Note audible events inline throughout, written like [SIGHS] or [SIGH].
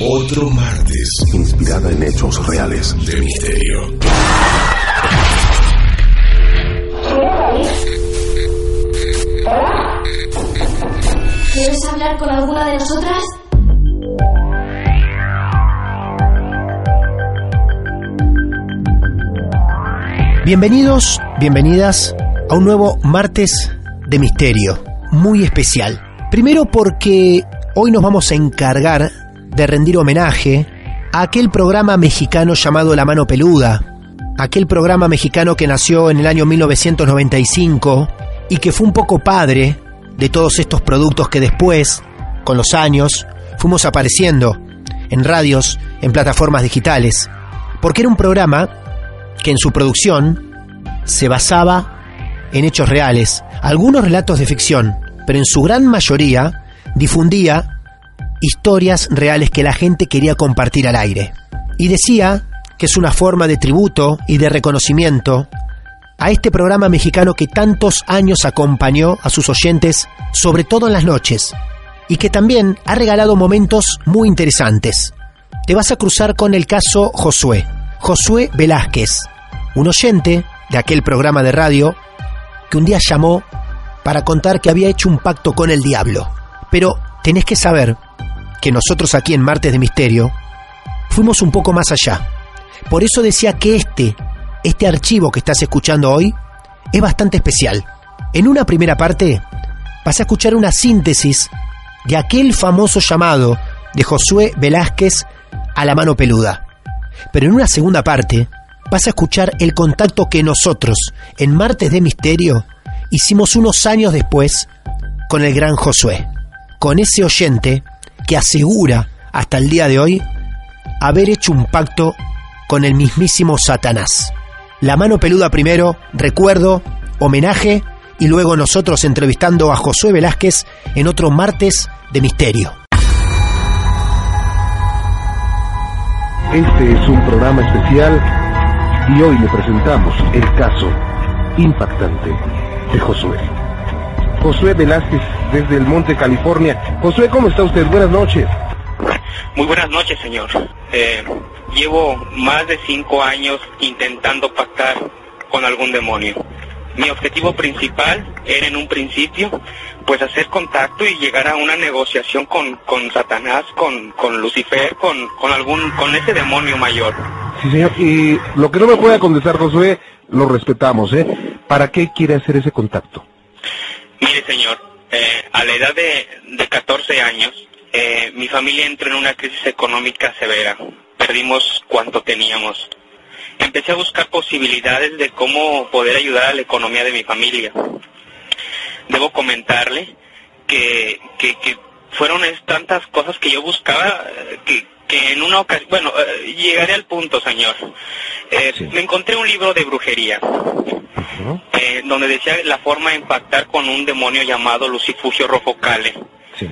otro martes. Inspirada en hechos reales. De misterio. ¿Quieres hablar con alguna de nosotras? Bienvenidos, bienvenidas a un nuevo martes de misterio, muy especial. Primero porque hoy nos vamos a encargar de rendir homenaje a aquel programa mexicano llamado La Mano Peluda, aquel programa mexicano que nació en el año 1995 y que fue un poco padre de todos estos productos que después, con los años, fuimos apareciendo en radios, en plataformas digitales, porque era un programa que en su producción se basaba en hechos reales, algunos relatos de ficción, pero en su gran mayoría difundía historias reales que la gente quería compartir al aire. Y decía que es una forma de tributo y de reconocimiento a este programa mexicano que tantos años acompañó a sus oyentes, sobre todo en las noches, y que también ha regalado momentos muy interesantes. Te vas a cruzar con el caso Josué, Josué Velázquez, un oyente de aquel programa de radio que un día llamó para contar que había hecho un pacto con el diablo. Pero tenés que saber que nosotros aquí en Martes de Misterio fuimos un poco más allá. Por eso decía que este, este archivo que estás escuchando hoy, es bastante especial. En una primera parte vas a escuchar una síntesis de aquel famoso llamado de Josué Velázquez a la mano peluda. Pero en una segunda parte vas a escuchar el contacto que nosotros, en Martes de Misterio, hicimos unos años después con el gran Josué, con ese oyente que asegura hasta el día de hoy haber hecho un pacto con el mismísimo Satanás. La mano peluda primero, recuerdo, homenaje y luego nosotros entrevistando a Josué Velázquez en otro martes de misterio. Este es un programa especial y hoy le presentamos el caso impactante de Josué. Josué Velázquez desde el Monte California. Josué, ¿cómo está usted? Buenas noches. Muy buenas noches, señor. Eh, llevo más de cinco años intentando pactar con algún demonio. Mi objetivo principal era en un principio, pues hacer contacto y llegar a una negociación con, con Satanás, con, con Lucifer, con, con algún, con ese demonio mayor. Sí, señor. Y lo que no me pueda contestar, Josué, lo respetamos, ¿eh? ¿Para qué quiere hacer ese contacto? Mire, señor, eh, a la edad de, de 14 años, eh, mi familia entró en una crisis económica severa. Perdimos cuanto teníamos. Empecé a buscar posibilidades de cómo poder ayudar a la economía de mi familia. Debo comentarle que, que, que fueron tantas cosas que yo buscaba eh, que, que en una ocasión, bueno, eh, llegaré al punto, señor. Eh, Me encontré un libro de brujería, eh, donde decía la forma de impactar con un demonio llamado Lucifugio Rofocale.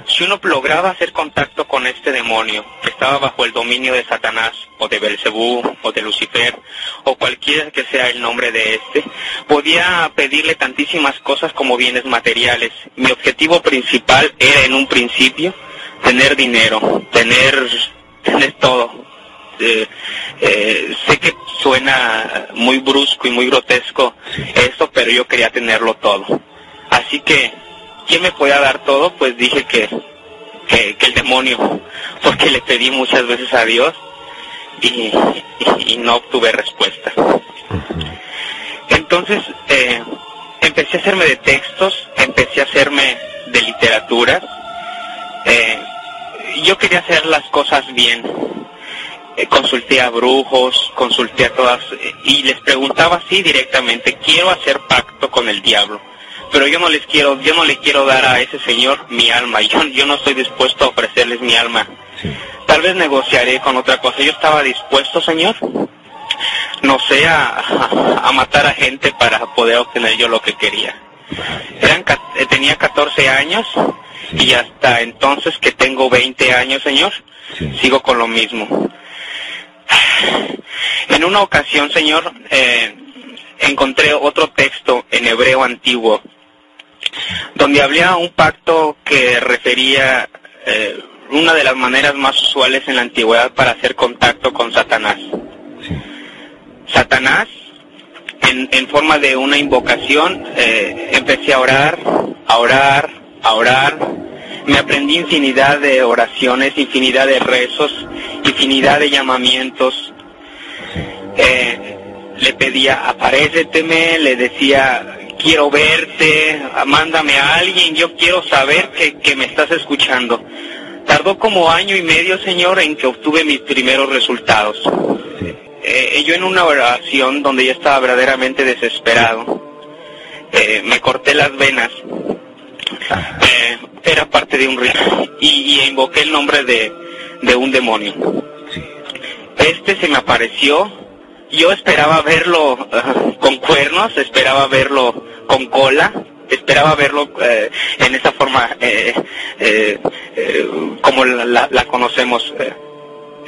Si uno lograba hacer contacto con este demonio, que estaba bajo el dominio de Satanás, o de Belcebú, o de Lucifer, o cualquiera que sea el nombre de este, podía pedirle tantísimas cosas como bienes materiales. Mi objetivo principal era en un principio tener dinero, tener, tener todo. Eh, eh, sé que suena muy brusco y muy grotesco esto, pero yo quería tenerlo todo. Así que ¿quién me podía dar todo? Pues dije que, que, el demonio, [LAUGHS] porque le pedí muchas veces a Dios y, y no obtuve respuesta. Entonces eh, empecé a hacerme de textos, empecé a hacerme de literatura. Eh, yo quería hacer las cosas bien. Eh, consulté a brujos, consulté a todas eh, y les preguntaba así directamente, quiero hacer pacto con el diablo, pero yo no les quiero, yo no le quiero dar a ese señor mi alma, [LAUGHS] yo, yo no estoy dispuesto a ofrecerles mi alma. Tal vez negociaré con otra cosa. Yo estaba dispuesto, señor, no sé, a, a matar a gente para poder obtener yo lo que quería. Eran, eh, tenía 14 años y hasta entonces que tengo 20 años, señor, sigo con lo mismo. En una ocasión, señor, eh, encontré otro texto en hebreo antiguo donde había un pacto que refería eh, una de las maneras más usuales en la antigüedad para hacer contacto con Satanás. Satanás, en, en forma de una invocación, eh, empecé a orar, a orar, a orar. Me aprendí infinidad de oraciones, infinidad de rezos, infinidad de llamamientos. Eh, le pedía, aparéceteme, le decía, quiero verte, mándame a alguien, yo quiero saber que, que me estás escuchando. Tardó como año y medio, Señor, en que obtuve mis primeros resultados. Eh, yo en una oración donde yo estaba verdaderamente desesperado, eh, me corté las venas, Eh, era parte de un rito, y, y invoqué el nombre de, de un demonio. Este se me apareció, yo esperaba verlo eh, con cuernos, esperaba verlo con cola, esperaba verlo eh, en esa forma eh, eh, como la, la- la conocemos.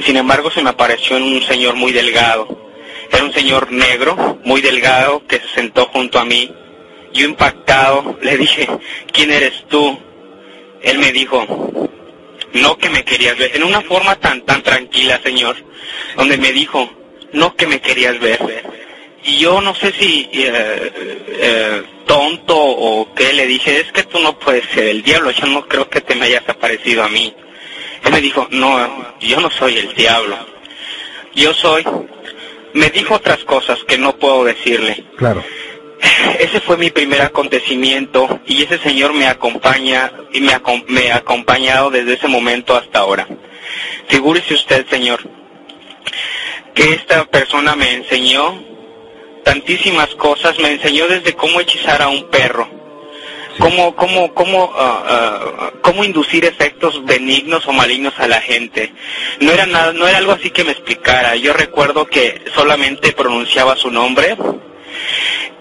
Sin embargo, se me apareció en un señor muy delgado. Era un señor negro, muy delgado, que se sentó junto a mí. Yo impactado le dije, ¿quién eres tú? Él me dijo, no que me querías ver, en una forma tan tan tranquila, señor, donde me dijo, no que me querías ver. Y yo no sé si eh, eh, tonto o qué le dije, es que tú no puedes ser el diablo, yo no creo que te me hayas aparecido a mí. Él me dijo, no, yo no soy el diablo, yo soy... Me dijo otras cosas que no puedo decirle. Claro. Ese fue mi primer acontecimiento y ese señor me acompaña y me, acom- me ha acompañado desde ese momento hasta ahora. Figúrese usted, señor, que esta persona me enseñó tantísimas cosas, me enseñó desde cómo hechizar a un perro, cómo, cómo, cómo, ah, ah, cómo inducir efectos benignos o malignos a la gente. No era nada, no era algo así que me explicara. Yo recuerdo que solamente pronunciaba su nombre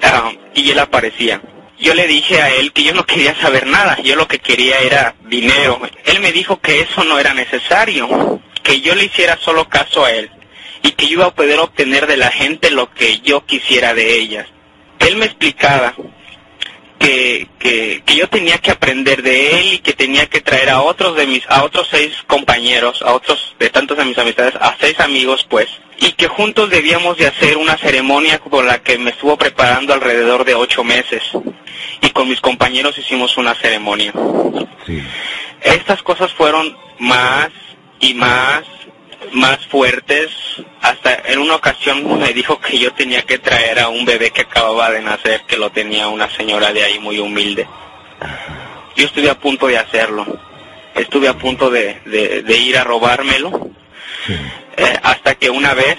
ah, y él aparecía. Yo le dije a él que yo no quería saber nada, yo lo que quería era dinero. Él me dijo que eso no era necesario, que yo le hiciera solo caso a él y que yo iba a poder obtener de la gente lo que yo quisiera de ellas. Él me explicaba que, que, que yo tenía que aprender de él y que tenía que traer a otros de mis, a otros seis compañeros, a otros de tantos de mis amistades, a seis amigos pues, y que juntos debíamos de hacer una ceremonia con la que me estuvo preparando alrededor de ocho meses. Y con mis compañeros hicimos una ceremonia. Estas cosas fueron más y más, más fuertes. Hasta en una ocasión me dijo que yo tenía que traer a un bebé que acababa de nacer, que lo tenía una señora de ahí muy humilde. Yo estuve a punto de hacerlo. Estuve a punto de, de, de ir a robármelo. Eh, hasta que una vez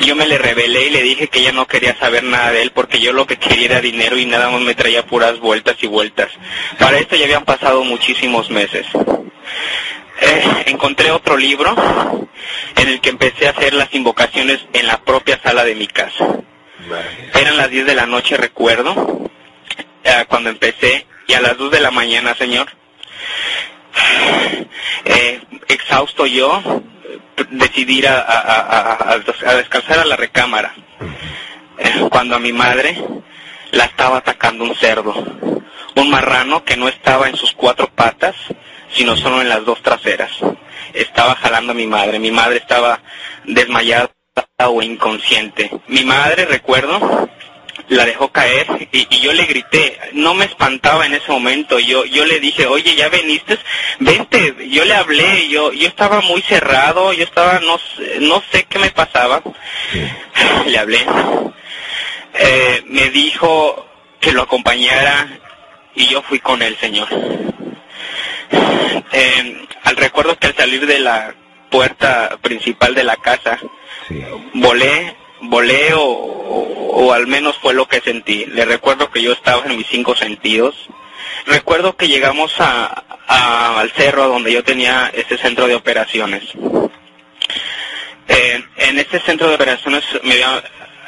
yo me le rebelé y le dije que ya no quería saber nada de él porque yo lo que quería era dinero y nada más me traía puras vueltas y vueltas. Para esto ya habían pasado muchísimos meses. Eh, encontré otro libro en el que empecé a hacer las invocaciones en la propia sala de mi casa. Eran las 10 de la noche, recuerdo, eh, cuando empecé, y a las 2 de la mañana, señor, eh, exhausto yo, eh, decidí ir a, a, descansar a la recámara. Cuando a mi madre la estaba atacando un cerdo, un marrano que no estaba en sus cuatro patas, sino solo en las dos traseras. Estaba jalando a mi madre, mi madre estaba desmayada o inconsciente. Mi madre, recuerdo, la dejó caer y, y, yo le grité, no me espantaba en ese momento, yo yo le dije, oye, ya veniste, vente, yo le hablé, yo yo estaba muy cerrado, yo estaba, no, no sé qué me pasaba, [SIGHS] le hablé, eh, me dijo que lo acompañara y yo fui con el Señor. [SIGHS] Eh, al recuerdo que al salir de la puerta principal de la casa, volé volé o, o, al menos fue lo que sentí. Le recuerdo que yo estaba en mis cinco sentidos. Recuerdo que llegamos a, al cerro donde yo tenía este centro de operaciones. Eh, en este centro de operaciones me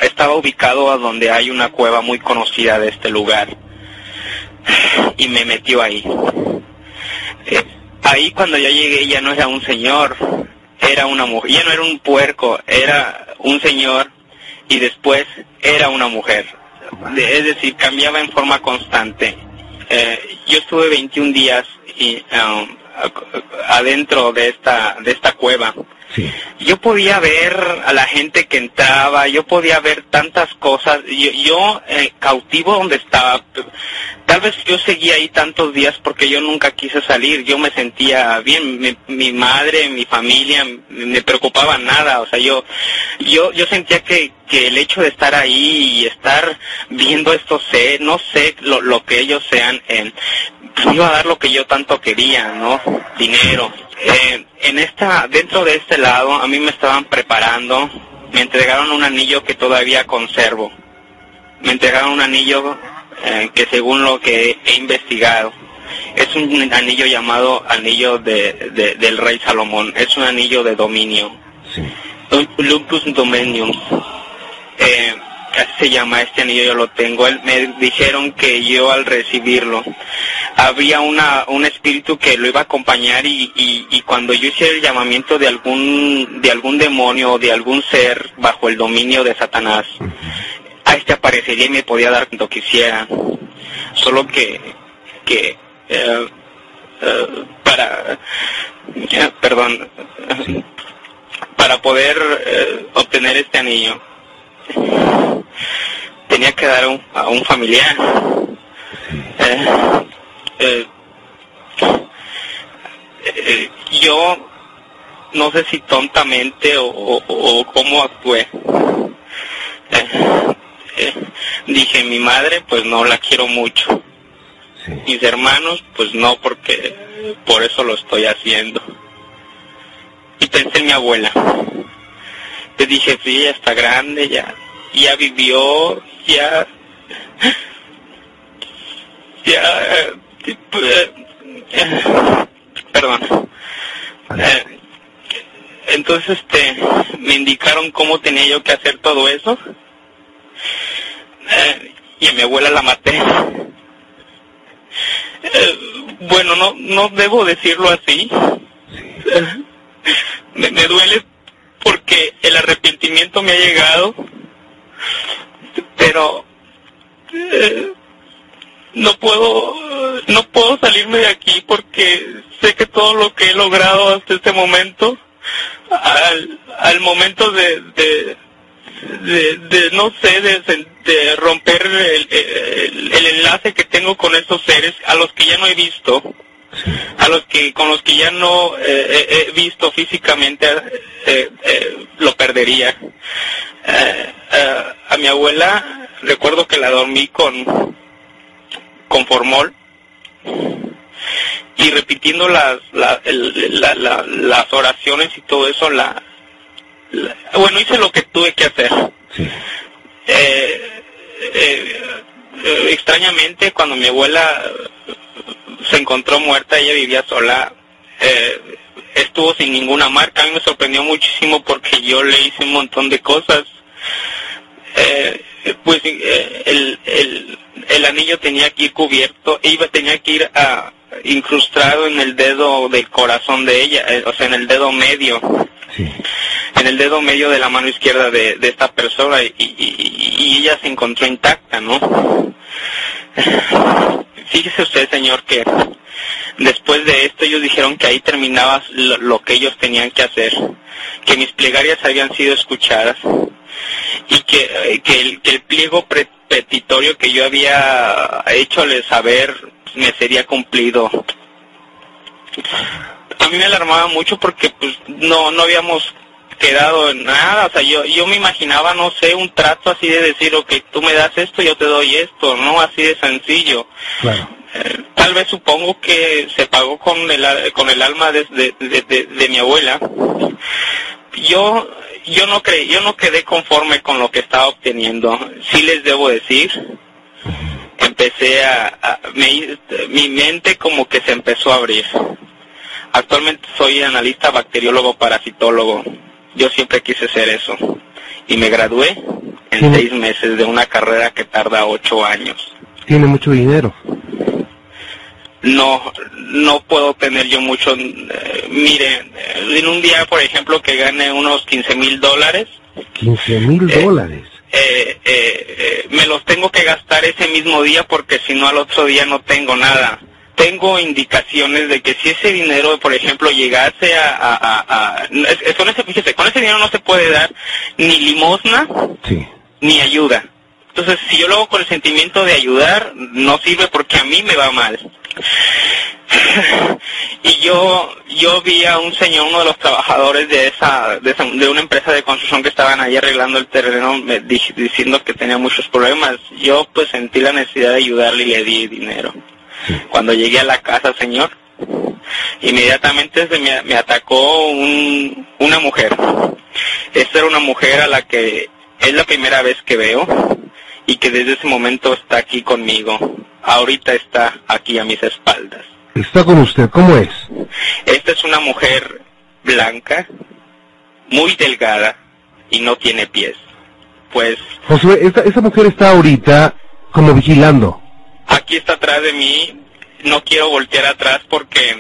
estaba ubicado a donde hay una cueva muy conocida de este lugar y me metió ahí. Eh, ahí cuando yo llegué ya no era un señor, era una mujer, ya no era un puerco, era un señor y después era una mujer. es decir, cambiaba en forma constante. Eh, yo estuve 21 días y, um, adentro de esta, de esta cueva. Yo podía ver a la gente que entraba, yo podía ver tantas cosas. Yo, yo eh, cautivo donde estaba, tal vez yo seguía ahí tantos días porque yo nunca quise salir. Yo me sentía bien, mi, mi madre, mi familia, me preocupaba nada. O sea, yo, yo, yo sentía que, que el hecho de estar ahí y estar viendo estos, no sé lo, lo que ellos sean, eh, pues iba a dar lo que yo tanto quería, ¿no? Dinero. Eh, en esta, dentro de este lado, a mí me estaban preparando, me entregaron un anillo que todavía conservo. Me entregaron un anillo eh, que según lo que he investigado, es un anillo llamado anillo de, del rey Salomón, es un anillo de dominio. Sí. Lupus Dominium. Eh, se llama este anillo, yo lo tengo. me dijeron que yo al recibirlo había una, un espíritu que lo iba a acompañar y, y, cuando yo hiciera el llamamiento de algún, de algún demonio o de algún ser bajo el dominio de Satanás, a este aparecería y me podía dar cuando quisiera. Solo que, que eh, eh, para, eh, perdón, para poder obtener este anillo tenía que dar a un familiar. Eh, eh, eh, yo no sé si tontamente o, o, cómo actué. dije, mi madre pues no la quiero mucho. Mis hermanos pues no porque por eso lo estoy haciendo. Y pensé en mi abuela. Le dije, sí, ya está grande, ya ya vivió, ya, ya, perdón. Eh, entonces, este, me indicaron cómo tenía yo que hacer todo eso. Eh, y a mi abuela la maté. Eh, bueno, no, no debo decirlo así. [LAUGHS] me, me duele porque el arrepentimiento me ha llegado pero eh, no puedo no puedo salirme de aquí porque sé que todo lo que he logrado hasta este momento al, al momento de, de, no sé de, de romper el, el, enlace que tengo con esos seres a los que ya no he visto a los que con los que ya no eh, he visto físicamente eh, lo perdería. A mi abuela recuerdo que la dormí con, con formol. Y repitiendo las, las oraciones y todo eso, la, bueno, hice lo que tuve que hacer. Eh, eh, extrañamente, cuando mi abuela se encontró muerta, ella vivía sola, eh, estuvo sin ninguna marca. A mí me sorprendió muchísimo porque yo le hice un montón de cosas eh, pues eh, el, el, el, anillo tenía que ir cubierto, iba, tenía que ir a, incrustado en el dedo del corazón de ella, eh, o sea, en el dedo medio. En el dedo medio de la mano izquierda de, de esta persona y, y, ella se encontró intacta, ¿no? Fíjese usted, señor, que después de esto ellos dijeron que ahí terminaba lo, que ellos tenían que hacer, que mis plegarias habían sido escuchadas y que, eh, que, el, que el pliego petitorio que yo había hechole saber me sería cumplido. A mí me alarmaba mucho porque pues no no habíamos quedado en nada, o sea, yo yo me imaginaba, no sé, un trato así de decir, ok, tú me das esto, yo te doy esto, no así de sencillo. Claro. Eh, tal vez supongo que se pagó con el, con el alma de, de, de- mi abuela. Yo yo no cre, yo no quedé conforme con lo que estaba obteniendo. Sí les debo decir. Empecé a, a- me- mi mente como que se empezó a abrir. Actualmente soy analista bacteriólogo parasitólogo. Yo siempre quise ser eso. Y me gradué en seis meses de una carrera que tarda ocho años. Tiene mucho dinero. no no puedo tener yo mucho eh, mire en un día por ejemplo que gane unos 15 mil dólares 15 mil Eh. dólares. eh, eh, me los tengo que gastar ese mismo día porque si no al otro día no tengo nada tengo indicaciones de que si ese dinero por ejemplo llegase a, a, a- a- es- es- con ese fíjese, con ese dinero no se puede dar ni limosna Sí. ni ayuda. Entonces, si yo lo hago con el sentimiento de ayudar, no sirve porque a mí me va mal. [SIGHS] y yo yo vi a un señor, uno de los trabajadores de esa, de, esa- de una empresa de construcción que estaban ahí arreglando el terreno, me di- diciendo que tenía muchos problemas. Yo pues sentí la necesidad de ayudarle y le di dinero. Cuando llegué a la casa, señor, inmediatamente se me, me atacó un, una mujer. Esta era una mujer a la que es la primera vez que veo y que desde ese momento está aquí conmigo. Ahorita está aquí a mis espaldas. Está con usted. ¿Cómo es? Esta es una mujer blanca, muy delgada y no tiene pies. Pues Josué, esta, esta mujer está ahorita como vigilando. Aquí está atrás de mí. No quiero voltear atrás porque,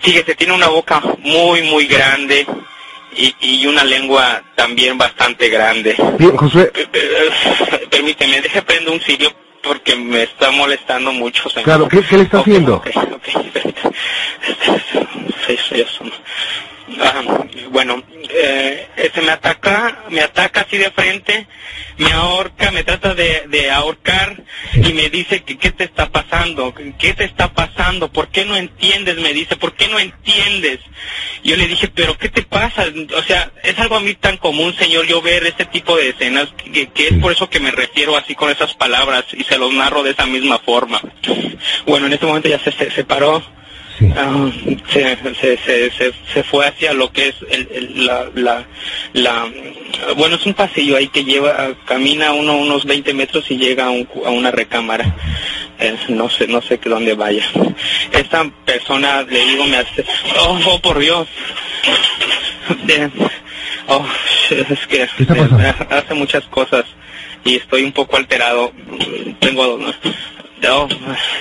fíjese, tiene una boca muy, muy grande y, y una lengua también bastante grande. Bien, Eh, eh, Permíteme, deje prendo un cirio porque me está molestando mucho. señor. Claro, ¿qué- qué le está Ok, haciendo? ok, ok, permítame. Sí, soy yo solo. Ah, bueno, eh, este me ataca, me ataca así de frente, me ahorca, me trata de, de ahorcar y me dice que qué te está pasando, qué te está pasando, por qué no entiendes, me dice, por qué no entiendes. Yo le dije, pero qué te pasa, o sea, es algo a mí tan común, señor, yo ver este tipo de escenas, que, es por eso que me refiero así con esas palabras y se los narro de esa misma forma. Bueno, en este momento ya se se separó. Sí. Ah, se, se, se, se, se fue hacia lo que es el, el- la, la, la, bueno, es un pasillo ahí que lleva, camina uno unos 20 metros y llega a, un a una recámara. Eh, no sé, no sé que dónde vaya. Esta persona, le digo, me hace, oh, oh, por Dios. Eh, oh, es que eh, hace muchas cosas y estoy un poco alterado. Tengo no,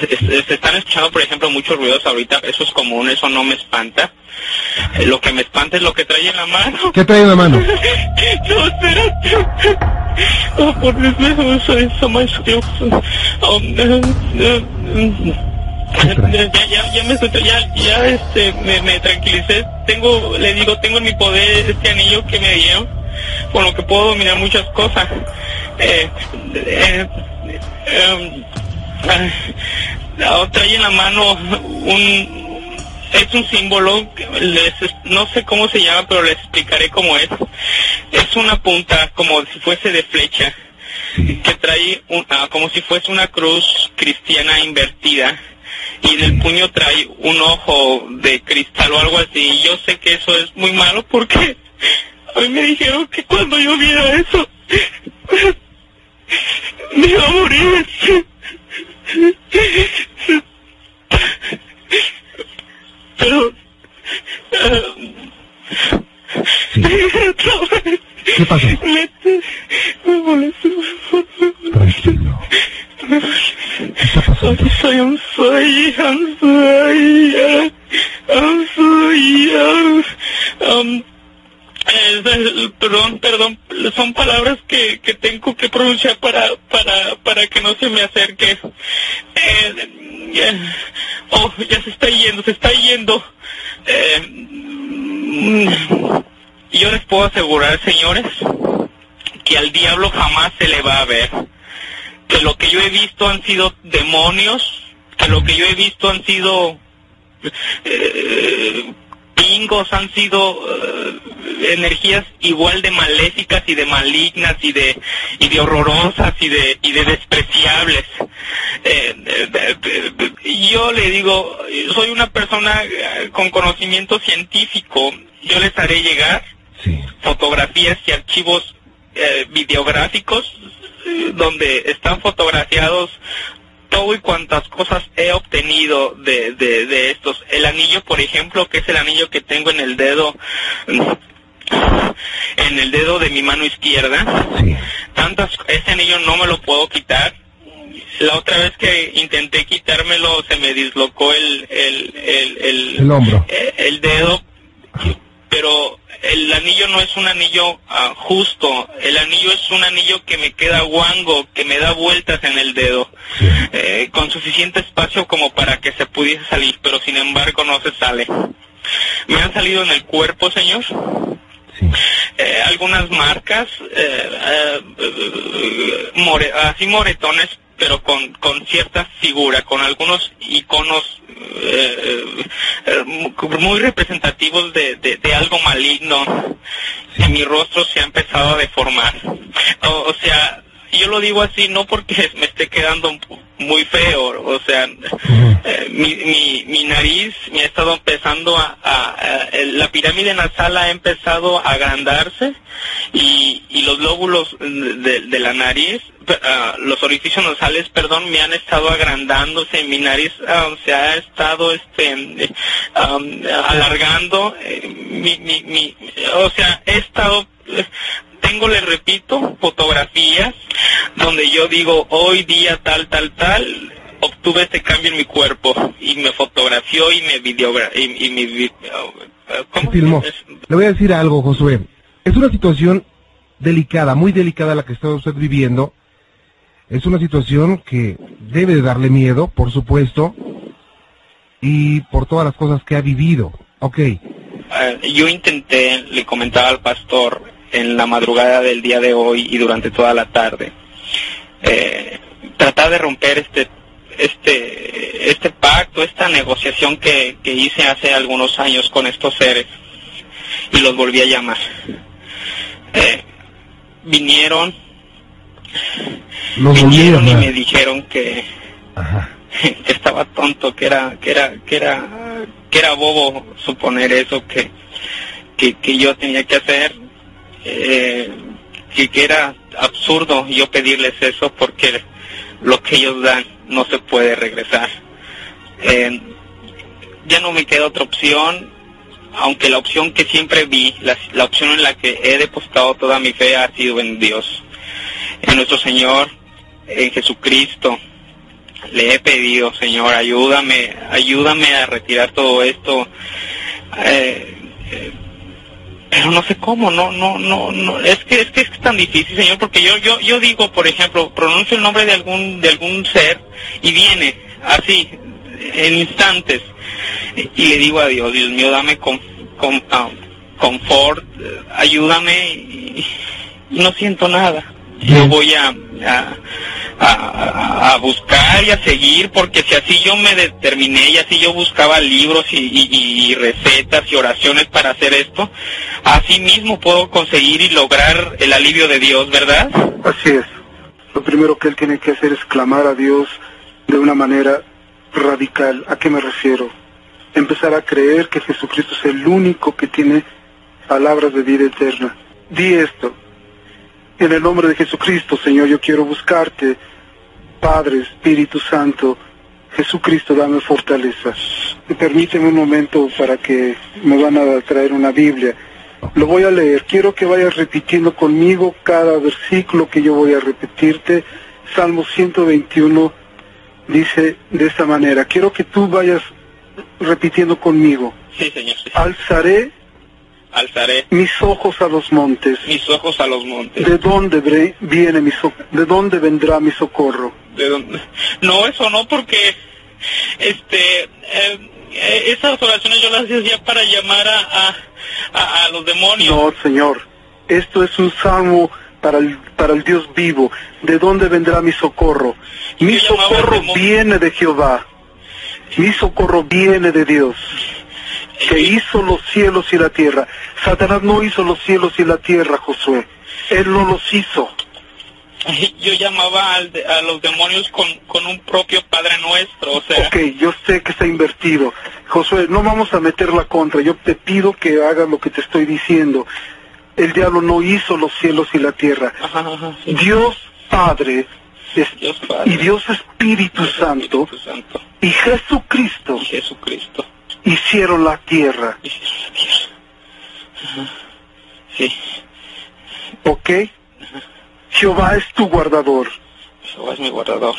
es- se están escuchando, por ejemplo, muchos ruidos ahorita. Eso es común, eso no me espanta. Lo que me espanta es lo que trae en la mano. ¿qué trae en la mano? [LAUGHS] No, espérate. Oh, por Dios, eso es eso más. Oh, ya, ya, ya me estoy, ya, ya, este, me, me tranquilicé. Tengo, le digo, tengo en mi poder este anillo que me dieron, con lo que puedo dominar muchas cosas. Eh, eh, eh, ah, [LAUGHS] trae en la mano un, es un símbolo, no sé cómo se llama, pero les explicaré cómo es. Es una punta como si fuese de flecha, que trae un- ah, como si fuese una cruz cristiana invertida y en el puño trae un ojo de cristal o algo así. Yo sé que eso es muy malo porque a mí me dijeron que cuando yo viera eso [LAUGHS] me iba a morir. Pero... eh, otra vez. ¿Qué pasó? Me, me molesta. Tranquilo. Soy, soy un soy, I'm sorry, I'm sorry, um, eh, eh, perdón, perdón, son palabras que, que pronunciar para, para, para que no se me acerque. Eh, oh, ya se está yendo, se está yendo. Eh, yo les puedo asegurar, señores, que al diablo jamás se le va a ver que lo que yo he visto han sido demonios, que lo que yo he visto han sido eh, pingos, han sido eh, energías igual de maléficas y de malignas y de y de horrorosas y de y de despreciables. Eh, yo le digo, soy una persona eh, con conocimiento científico, yo les haré llegar Sí. fotografías y archivos eh, videográficos eh, donde están fotografiados todo y cuantas cosas he obtenido de, de, de estos. El anillo, por ejemplo, que es el anillo que tengo en el dedo, en el dedo de mi mano izquierda. Sí. Tantas, ese anillo no me lo puedo quitar. La otra vez que intenté quitármelo se me dislocó el, el, el, el, El hombro. eh, el dedo, pero el anillo no es un anillo ah, justo, el anillo es un anillo que me queda guango, que me da vueltas en el dedo, eh, con suficiente espacio como para que se pudiese salir, pero sin embargo no se sale. Me han salido en el cuerpo, señor, Sí. eh, algunas marcas, eh, eh, eh, more- así moretones, pero con, con cierta figura, con algunos iconos eh, eh, mu- muy representativos de, de, de algo maligno, que mi rostro se ha empezado a deformar. O, o sea, yo lo digo así no porque [LAUGHS] me esté quedando muy feo, o sea, eh, mi, mi, mi nariz me ha estado empezando a, a- a- el- la pirámide nasal ha empezado a agrandarse y, y los lóbulos de, de la nariz, ah, los orificios nasales, perdón, me han estado agrandándose, mi nariz ah, se ha estado este am, alargando, eh, mi, mi, mi, o sea, he estado tengo, le repito, fotografías donde yo digo, hoy día tal, tal, tal, obtuve este cambio en mi cuerpo y me fotografió y me videogra y, y me ¿cómo filmó. Le voy a decir algo, Josué. Es una situación delicada, muy delicada la que está usted viviendo. Es una situación que debe de darle miedo, por supuesto, y por todas las cosas que ha vivido. Ok, Eh, yo intenté, le comentaba al pastor en la madrugada del día de hoy y durante toda la tarde, eh, tratar de romper este este este pacto, esta negociación que, que hice hace algunos años con estos seres y los volví a llamar. Eh, vinieron, los vinieron y me dijeron que Ajá. [LAUGHS] que estaba tonto, que era, que era, que era, que era bobo suponer eso que, que, que yo tenía que hacer, eh, que, absurdo yo pedirles eso porque lo que ellos dan no se puede regresar. Eh, ya no me queda otra opción, aunque la opción que siempre vi, la, la opción en la que he depositado toda mi fe ha sido en Dios, en nuestro Señor, en Jesucristo, le he pedido, Señor, ayúdame, ayúdame a retirar todo esto. Eh, pero no sé cómo, no, no, no, no, es que es que es tan difícil, Señor, porque yo, yo, yo digo, por ejemplo, pronuncio el nombre de algún, de algún ser y viene así, en instantes, y le digo a Dios, Dios mío, dame con, con, ah, confort, ayúdame, y, y no siento nada. Yo voy a, a, a, buscar y a seguir, porque si así yo me determiné y así yo buscaba libros y, y- y recetas y oraciones para hacer esto, así mismo puedo conseguir y lograr el alivio de Dios, ¿verdad? Así es. Lo primero que él tiene que hacer es clamar a Dios de una manera radical. ¿A qué me refiero? Empezar a creer que Jesucristo es el único que tiene palabras de vida eterna. Di esto. En el nombre de Jesucristo, Señor, yo quiero buscarte. Padre, Espíritu Santo, Jesucristo, dame fortaleza. Permíteme un momento para que me van a traer una Biblia. Lo voy a leer. Quiero que vayas repitiendo conmigo cada versículo que yo voy a repetirte. Salmo 121 dice de esta manera. Quiero que tú vayas repitiendo conmigo. Sí, Señor. sí. Alzaré Alzaré mis ojos a los montes. mis ojos a los montes. ¿De dónde viene mi so- de dónde vendrá mi socorro? ¿De dónde? [LAUGHS] No, eso no, porque este eh, eh, esas oraciones yo las hacía para llamar a, a, a- a los demonios. No, Señor. Esto es un salmo para el, para el Dios vivo. ¿De dónde vendrá mi socorro? Mi socorro viene de Jehová. Mi socorro viene de Dios, que hizo los cielos y la tierra. Satanás no hizo los cielos y la tierra, Josué. Él no los hizo. Yo llamaba al a los demonios con, con un propio Padre Nuestro, o sea, Ok, yo sé que está invertido. Josué, no vamos a meter la contra. Yo te pido que hagas lo que te estoy diciendo. El diablo no hizo los cielos y la tierra. ajá, ajá, sí. Dios Padre es- Dios Padre, y Dios Espíritu Santo Espíritu Santo y Jesucristo y Jesucristo hicieron la tierra. hicieron la tierra. Ajá. Sí, ¿Ok? Jehová es tu guardador. Jehová es mi guardador,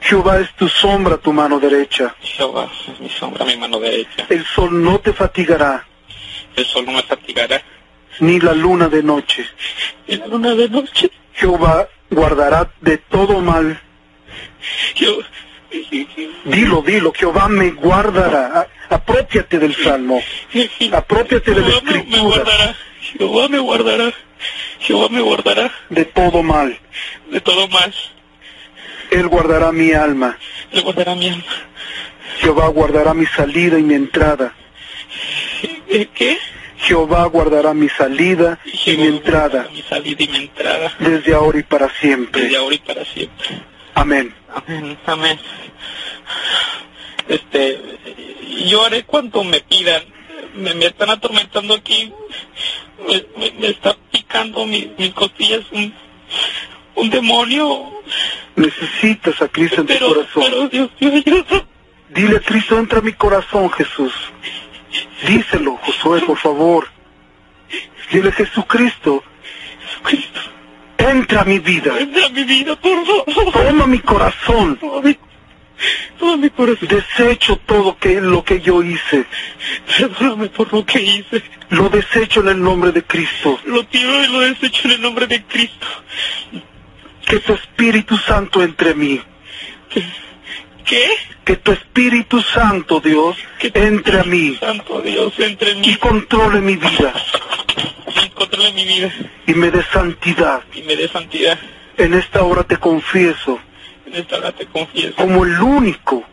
Jehová es tu sombra, tu mano derecha. Jehová es mi sombra, mi mano derecha. El sol no te fatigará, El sol no me fatigará, ni la luna de noche. y la luna de noche. Jehová guardará de todo mal. Yo, Dilo, dilo, Jehová me guardará. Apropiate del salmo. Apropiate de la Jehová me, me escritura. guardará, Jehová me guardará, Jehová me guardará De todo mal. de todo mal. Él guardará mi alma. Él guardará mi alma. Jehová guardará mi salida y mi entrada. ¿Eh, ¿Qué? Jehová guardará mi salida y mi entrada Mi salida y mi entrada, desde ahora y para desde siempre. ahora y para siempre. Amén. Amén, amén. Este, yo haré cuanto me pidan. Me, me están atormentando aquí. Me, me- me está picando mi- mis costillas un, un demonio. Necesitas a Cristo en tu Pero, corazón. pero Dios ayuda. Dile Cristo, entra a mi corazón, Jesús. Díselo, Josué, por favor. Dile, Jesucristo, Cristo, entra a mi vida. entra a mi vida, por favor. Toma mi corazón. Toma mi, toma mi corazón. Desecho todo que, lo que yo hice. Perdóname por lo que hice. Lo desecho en el nombre de Cristo. Lo tiro y lo desecho en el nombre de Cristo. Que tu Espíritu Santo entre mí. ¿Qué? Que tu Espíritu Santo, Dios, Que entre a mí Santo Dios, entre en mí y controle mi vida controle mi vida y me dé santidad. y me dé santidad. En esta hora te confieso En esta hora te confieso como el único.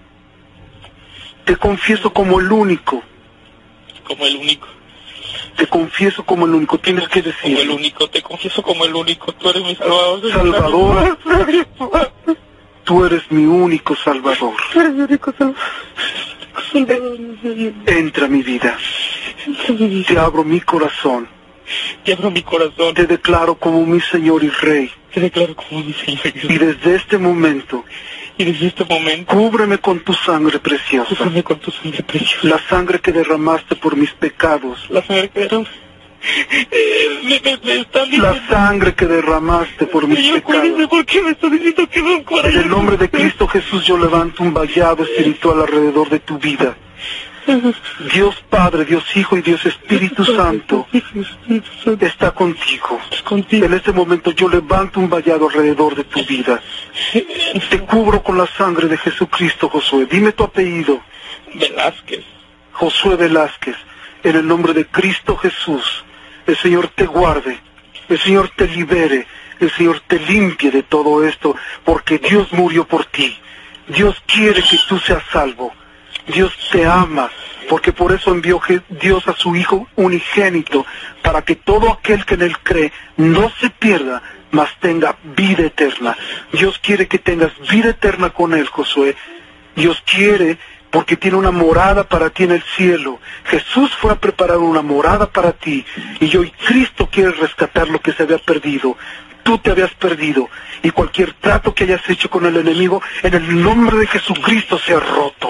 Te confieso como el único. como el único. Te confieso como el único. Tienes que Como el decir. único, te confieso como el único. Tú eres mi salvador. Salvador. Tú eres mi único Salvador. Tú eres mi único salvador. Salvador. Entra a mi vida. Te abro mi corazón. Te abro mi corazón. Te declaro como mi Señor y Rey. Te declaro como mi Señor. Y desde este momento, Y desde este momento, cúbreme con tu sangre preciosa. cúbreme con tu sangre preciosa. La sangre que derramaste por mis pecados. La sangre que derrama- Eh, me, me, me están La diciendo... sangre que derramaste por mis Señor, pecados. ¿por qué me está diciendo que no En el nombre de Cristo Jesús yo levanto un vallado espiritual alrededor de tu vida. Dios Padre, Dios Hijo y Dios Espíritu Santo está contigo. En este momento yo levanto un vallado alrededor de tu vida. Te cubro con la sangre de Jesucristo, Josué. Dime tu apellido. Velázquez. Josué Velázquez. En el nombre de Cristo Jesús. El Señor te guarde. El Señor te libere. El Señor te limpie de todo esto. Porque Dios murió por ti. Dios quiere que tú seas salvo. Dios te ama. Porque por eso envió Dios a su Hijo unigénito. Para que todo aquel que en Él cree no se pierda, mas tenga vida eterna. Dios quiere que tengas vida eterna con Él, Josué. Dios quiere porque tiene una morada para ti en el cielo. Jesús fue a preparar una morada para ti y hoy Cristo quiere rescatar lo que se había perdido. Tú te habías perdido y cualquier trato que hayas hecho con el enemigo en el nombre de Jesucristo se roto.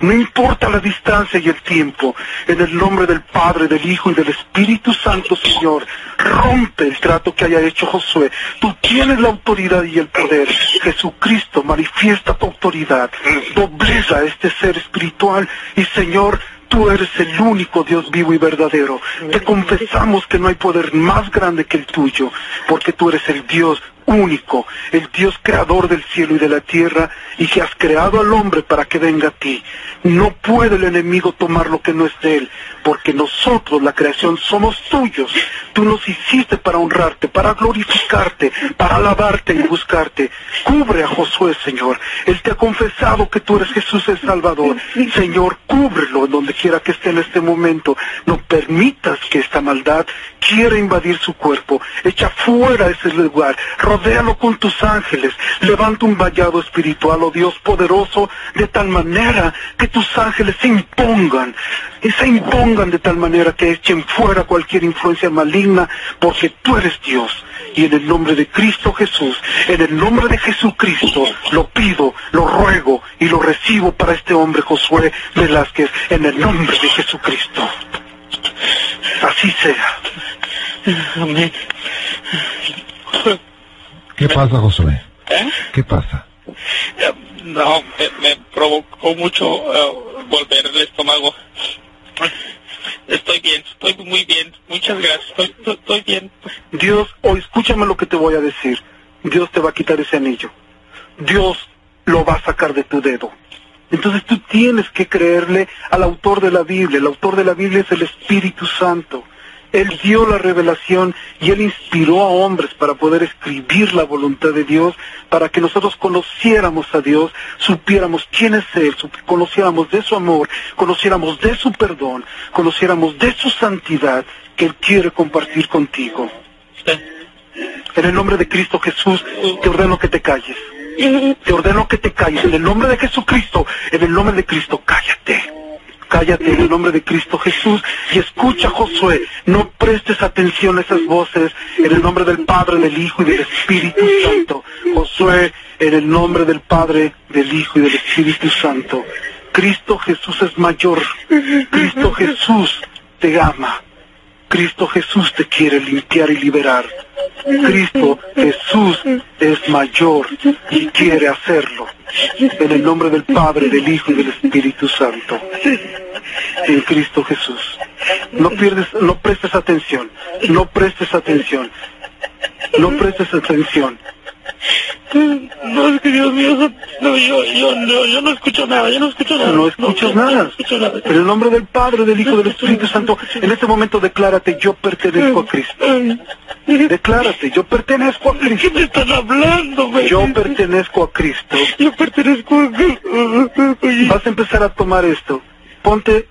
No importa la distancia y el tiempo, en el nombre del Padre, del Hijo y del Espíritu Santo, Señor, rompe el trato que haya hecho Josué. Tú tienes la autoridad y el poder. Jesucristo manifiesta tu autoridad. Dobleza a este ser espiritual y Señor, Tú eres el único Dios vivo y verdadero. Te confesamos que no hay poder más grande que el tuyo, porque tú eres el Dios único, el Dios creador del cielo y de la tierra, y que has creado al hombre para que venga a ti. No puede el enemigo tomar lo que no es de él, porque nosotros, la creación, somos tuyos. Tú nos hiciste para honrarte, para glorificarte, para alabarte y buscarte. Cubre a Josué, Señor. Él te ha confesado que tú eres Jesús el Salvador. Señor, cúbrelo donde quiera que esté en este momento. No permitas que esta maldad quiera invadir su cuerpo. Echa fuera ese lugar. Rodéalo con tus ángeles. Levanta un vallado espiritual, oh Dios poderoso, de tal manera que tus ángeles se impongan. Y se impongan de tal manera que echen fuera cualquier influencia maligna, porque tú eres Dios. Y en el nombre de Cristo Jesús, en el nombre de Jesucristo, lo pido, lo ruego y lo recibo para este hombre Josué Velázquez, en el nombre de Jesucristo. Así sea. Amén. ¿Qué pasa, Josué? ¿Eh? ¿Qué pasa? No, me, me provocó mucho eh, volver el estómago. Estoy bien, estoy muy bien. Muchas gracias. Estoy, estoy, estoy bien. Dios, o escúchame lo que te voy a decir. Dios te va a quitar ese anillo. Dios lo va a sacar de tu dedo. Entonces tú tienes que creerle al autor de la Biblia. El autor de la Biblia es el Espíritu Santo. Él dio la revelación y él inspiró a hombres para poder escribir la voluntad de Dios, para que nosotros conociéramos a Dios, supiéramos quién es Él, conociéramos de su amor, conociéramos de su perdón, conociéramos de su santidad que Él quiere compartir contigo. En el nombre de Cristo Jesús, te ordeno que te calles. Te ordeno que te calles. En el nombre de Jesucristo, en el nombre de Cristo, cállate. Cállate en el nombre de Cristo Jesús y escucha, Josué. No prestes atención a esas voces en el nombre del Padre, del Hijo y del Espíritu Santo. Josué, en el nombre del Padre, del Hijo y del Espíritu Santo. Cristo Jesús es mayor. Cristo Jesús te ama. Cristo Jesús te quiere limpiar y liberar. Cristo Jesús es mayor y quiere hacerlo. En el nombre del Padre, del Hijo y del Espíritu Santo. En Cristo Jesús. No pierdes, no prestes atención. No prestes atención. No prestes atención. No, es que Dios mío, no, yo, yo, no, yo no escucho nada, yo no escucho nada. No escuchas no, nada. No escucho nada. En el nombre del Padre, del Hijo del Espíritu Santo, en este momento declárate, yo pertenezco a Cristo. Declárate, yo pertenezco a ¿Qué Cristo. me están hablando, güey? Yo pertenezco a Cristo. Yo pertenezco a... Vas a empezar a tomar esto. Ponte,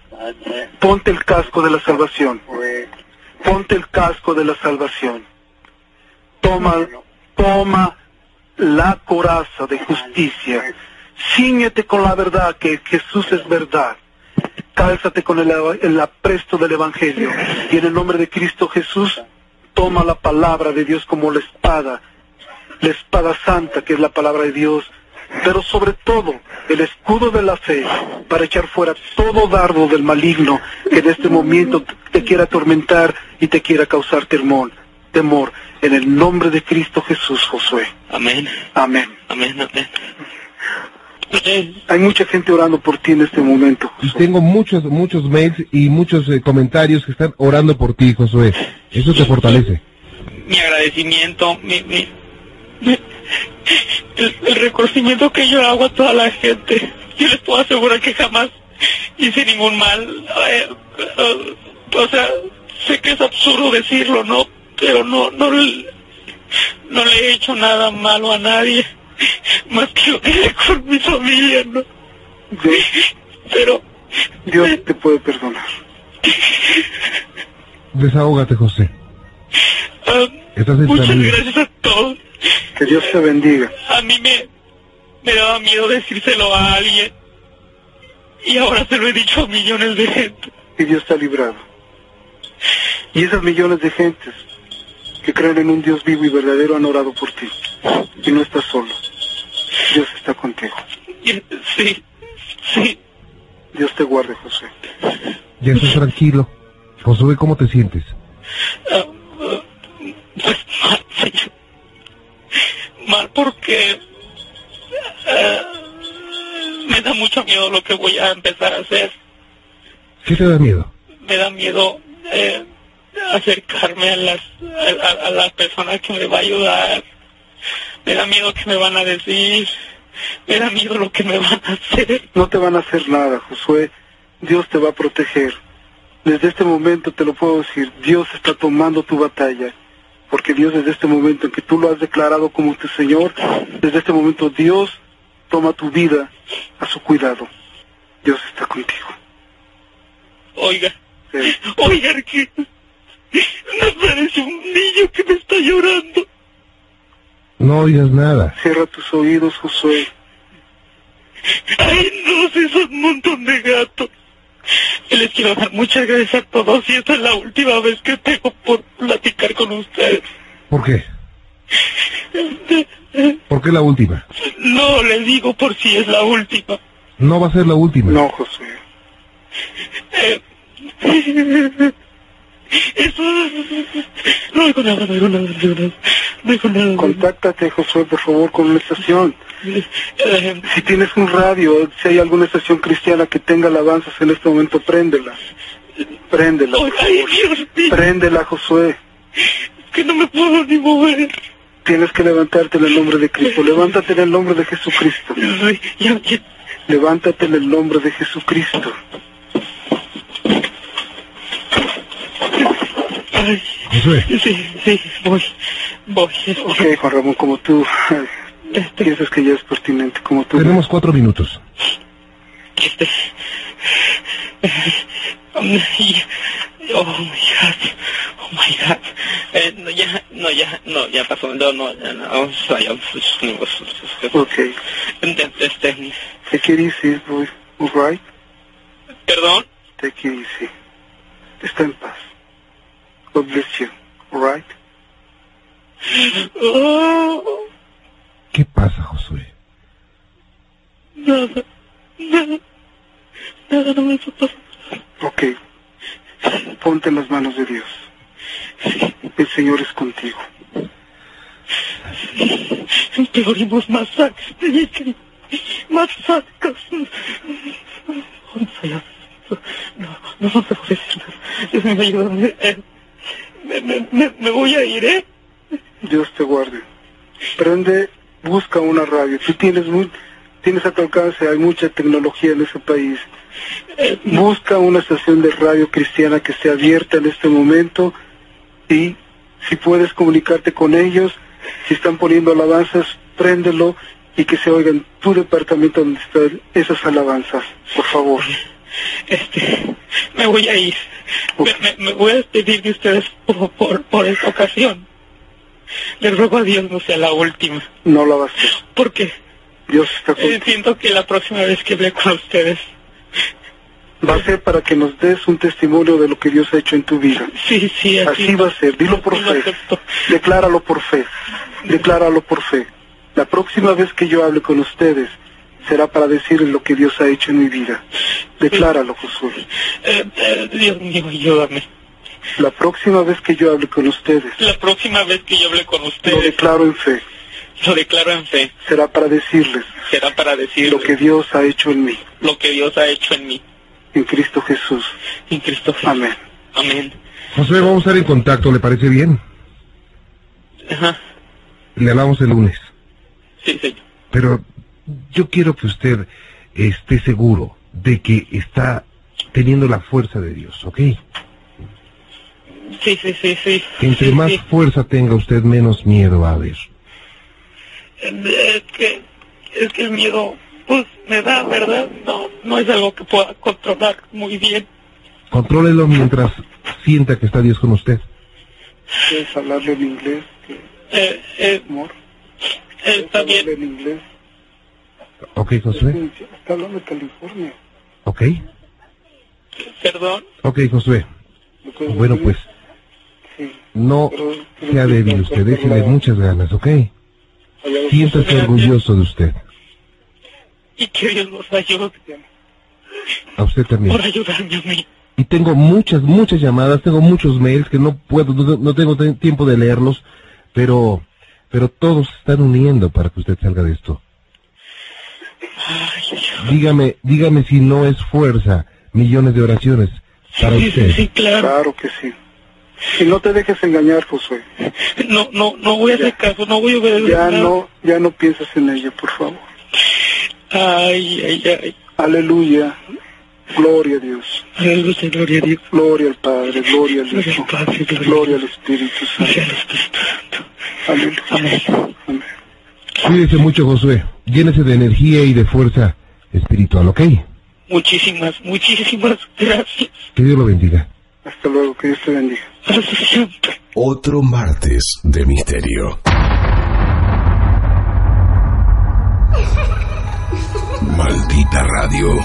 ponte el casco de la salvación. Ponte el casco de la salvación. Toma, toma la coraza de justicia. Cíñete con la verdad que Jesús es verdad. Cálzate con el, apresto del Evangelio. Y en el nombre de Cristo Jesús, toma la palabra de Dios como la espada. La espada santa, que es la palabra de Dios. Pero sobre todo, el escudo de la fe, para echar fuera todo dardo del maligno que en este momento te quiera atormentar y te quiera causar temor. Temor. En el nombre de Cristo Jesús, Josué. Amén, Amén. amén, amén. Eh, Hay mucha gente orando por ti en este momento, Y Josué. tengo muchos, muchos mails y muchos eh, comentarios que están orando por ti, Josué. Eso te fortalece. mi agradecimiento, mi, mi, mi- el, el reconocimiento que yo hago a toda la gente. Yo les puedo asegurar que jamás hice ningún mal. Eh, eh, o sea, sé que es absurdo decirlo, ¿no? Pero no, no, le- no le he hecho nada malo a nadie. Más que lo que hice con mi familia, ¿no? Dios, Pero Dios te puede perdonar. Desahógate, José. ah, muchas familia. gracias a todos. Que Dios te bendiga. A mí me, me daba miedo decírselo a alguien. Y ahora se lo he dicho a millones de gente. Y Dios te ha librado. Y esas millones de gentes que creen en un Dios vivo y verdadero han orado por ti. Y no estás solo. Dios está contigo. Sí, sí. Dios te guarde, José. Ya estás tranquilo. Josué, ¿cómo te sientes? pues mal, señor. Mal porque ah, me da mucho miedo lo que voy a empezar a hacer. ¿Qué te da miedo? Me da miedo eh, acercarme a las a, a- a la persona que me va a ayudar. Me da miedo que me van a decir. Me da miedo lo que me van a hacer. No te van a hacer nada, Josué. Dios te va a proteger. Desde este momento te lo puedo decir, Dios está tomando tu batalla. Porque Dios desde este momento en que tú lo has declarado como tu Señor, desde este momento Dios toma tu vida a su cuidado. Dios está contigo. Oiga, Sí. oiga, me parece un niño que me está llorando. No oigas nada. Cierra tus oídos, Josué. Ay, no, si son un montón de gatos. Y les quiero dar muchas gracias a todos y esta es la última vez que tengo por platicar con ustedes. ¿Por qué? ¿Por qué la última? No, les digo por si es la última. No va a ser la última. No, Josué. [LAUGHS] Eso... No digo nada, no digo nada, no digo nada. No digo nada. Contáctate, Josué, por favor, con una estación. Si tienes un radio, si hay alguna estación cristiana que tenga alabanzas en este momento, préndela. Préndela, por favor. Préndela, Josué. que no me puedo ni mover. Tienes que levantarte en el nombre de Cristo. Levántate en el nombre de Jesucristo. Levántate en el nombre de Jesucristo. Ay, Josué, sí, sí, voy, voy. Ok, Juan Ramón, como tú eh, piensas que ya es pertinente, como tú. tenemos cuatro minutos. Este... Oh my God, oh my God. Eh, no, ya, no, ya, no, ya pasó, no, no, ya, no, vamos allá, Ok. Este, Take it easy, boy. All right? perdón, Take it easy. Está en paz. God bless you. All right? oh, ¿Qué pasa, Josué? nada, nada, nada no me pasando. Ok. Ponte en las manos de Dios. El Señor es contigo. Sacas. No, no, no a decir nada. Dios mío, ayúdame. Eh, Me, me, me, me voy a ir, ¿eh? Dios te guarde. Prende, busca una radio. Tú tienes muy, tienes a tu alcance, hay mucha tecnología en ese país. Busca una estación de radio cristiana que esté abierta en este momento y si puedes comunicarte con ellos, si están poniendo alabanzas, préndelo y que se oigan tu departamento donde están esas alabanzas, por favor. Este, me voy a ir. Me, me- me voy a despedir de ustedes por, por, por esta ocasión. Les ruego a Dios no sea la última. No la va a hacer. Porque Dios está eh, siento que la próxima vez que hable con ustedes, Va a ser para que nos des un testimonio de lo que Dios ha hecho en tu vida. sí, sí, así, Así va a ser. Dilo por fe. acepto. Decláralo por fe. Decláralo por fe. La próxima vez que yo hable con ustedes será para decirles lo que Dios ha hecho en mi vida. Decláralo, Josué. Eh, eh, Dios mío, ayúdame. La próxima vez que yo hable con ustedes, La próxima vez que yo hable con lo ustedes, declaro en fe. lo declaro en fe. Será para decirles Será para decir lo que Dios ha hecho en mí, lo que Dios ha hecho en mí. en Cristo Jesús. En Cristo Jesús. Amén. Amén. Josué, vamos a estar en contacto, ¿le parece bien? Ajá. Le hablamos el lunes. Sí, señor. Pero yo quiero que usted esté seguro de que está teniendo la fuerza de Dios, ¿ok? Sí, sí, sí, sí. Entre Sí, más sí. fuerza tenga usted, menos miedo va a haber. Es que, es que el miedo, pues, me da, ¿verdad? No, no es algo que pueda controlar muy bien. Contrólelo mientras sienta que está Dios con usted. ¿Puedes hablarle en inglés, Eh, eh, amor? eh, está ¿Puedes bien. hablarle en inglés? ¿Ok, Josué? Está hablando de California. ¿Ok? Perdón. Ok, Josué. ¿Me puedes Bueno, decir? pues, Sí. no Pero- pero sea débil usted, no, muchas ganas, ¿ok? Siéntase orgulloso de usted. Y que Dios nos ayude A usted también. por ayudarme a mí. Y tengo muchas, muchas llamadas, tengo muchos mails que no puedo, no, no tengo te- tiempo de leerlos, pero, pero todos se están uniendo para que usted salga de esto. Dígame, dígame si no es fuerza, millones de oraciones para Sí, sí, usted. sí, claro. Claro que sí. Y no te dejes engañar, Josué. No, no, no voy a hacer caso, no voy a obedecer. Ya nada. no, ya no pienses en ella, por favor. Ay, ay, ay. Aleluya. Gloria a Dios. Aleluya, gloria a Dios. Gloria al Padre, gloria al Gloria Hijo, al Padre, gloria al gloria al Espíritu Gloria Santo. al Espíritu Santo. Aleluya. Amén. Amén. Cuídese mucho, Josué. Llénese de energía y de fuerza espiritual, ¿ok? Muchísimas, muchísimas gracias. Que Dios lo bendiga. Hasta luego, que Dios te bendiga. Hasta siempre. Otro martes de misterio. Maldita radio.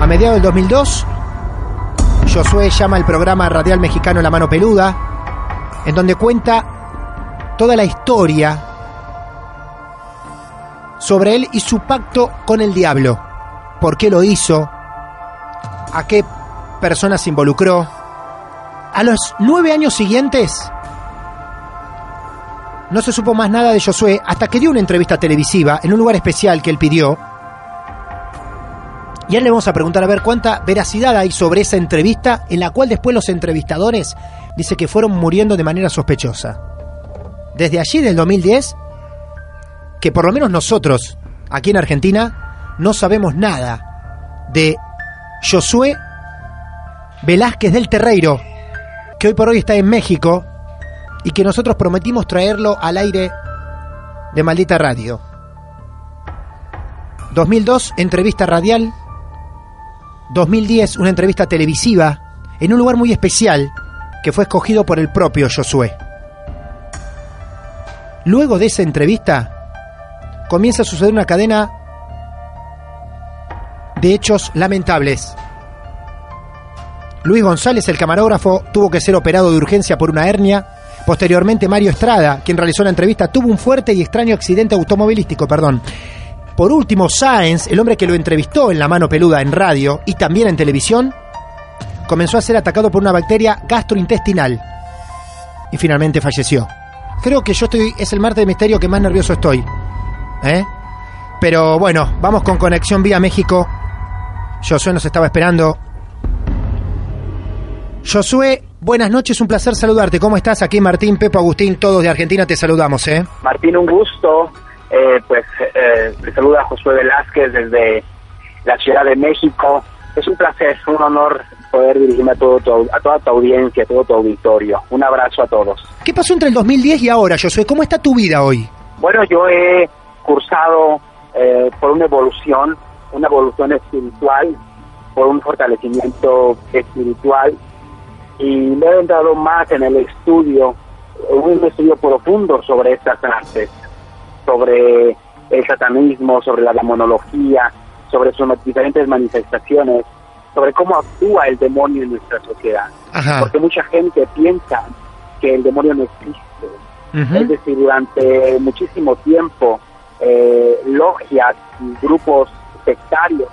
A mediados del 2002, Josué llama al programa radial mexicano La Mano Peluda, en donde cuenta toda la historia sobre él y su pacto con el diablo. ¿Por qué lo hizo? ¿A qué personas se involucró? A los nueve años siguientes, no se supo más nada de Josué hasta que dio una entrevista televisiva en un lugar especial que él pidió, y ahora le vamos a preguntar a ver cuánta veracidad hay sobre esa entrevista en la cual después los entrevistadores dice que fueron muriendo de manera sospechosa. Desde allí, del 2010, que por lo menos nosotros, aquí en Argentina, no sabemos nada de Josué Velázquez del Terreiro, que hoy por hoy está en México y que nosotros prometimos traerlo al aire de Maldita Radio. 2002, entrevista radial. 2010, una entrevista televisiva en un lugar muy especial que fue escogido por el propio Josué. Luego de esa entrevista, comienza a suceder una cadena de hechos lamentables. Luis González, el camarógrafo, tuvo que ser operado de urgencia por una hernia. Posteriormente, Mario Estrada, quien realizó la entrevista, tuvo un fuerte y extraño accidente automovilístico, perdón. Por último, Sáenz, el hombre que lo entrevistó en La Mano Peluda en radio y también en televisión, comenzó a ser atacado por una bacteria gastrointestinal y finalmente falleció. Creo que yo estoy, es el martes de misterio que más nervioso estoy. ¿Eh? Pero bueno, vamos con conexión vía México. Josué nos estaba esperando. Josué, buenas noches, un placer saludarte. ¿Cómo estás? Aquí Martín, Pepo, Agustín, todos de Argentina te saludamos, ¿eh? Martín, un gusto. Eh, pues eh, saluda Josué Velázquez desde la Ciudad de México. Es un placer, un honor poder dirigirme a, todo tu- a toda tu audiencia, a todo tu auditorio. Un abrazo a todos. ¿Qué pasó entre el 2010 y ahora, Josué? ¿Cómo está tu vida hoy? Bueno, yo he cursado eh, por una evolución, una evolución espiritual, por un fortalecimiento espiritual y me he entrado más en el estudio, un estudio profundo sobre estas artes, sobre el satanismo, sobre la demonología, sobre sus diferentes manifestaciones, sobre cómo actúa el demonio en nuestra sociedad. Ajá. Porque mucha gente piensa que el demonio no existe. Es decir, durante muchísimo tiempo, eh, logias y grupos sectarios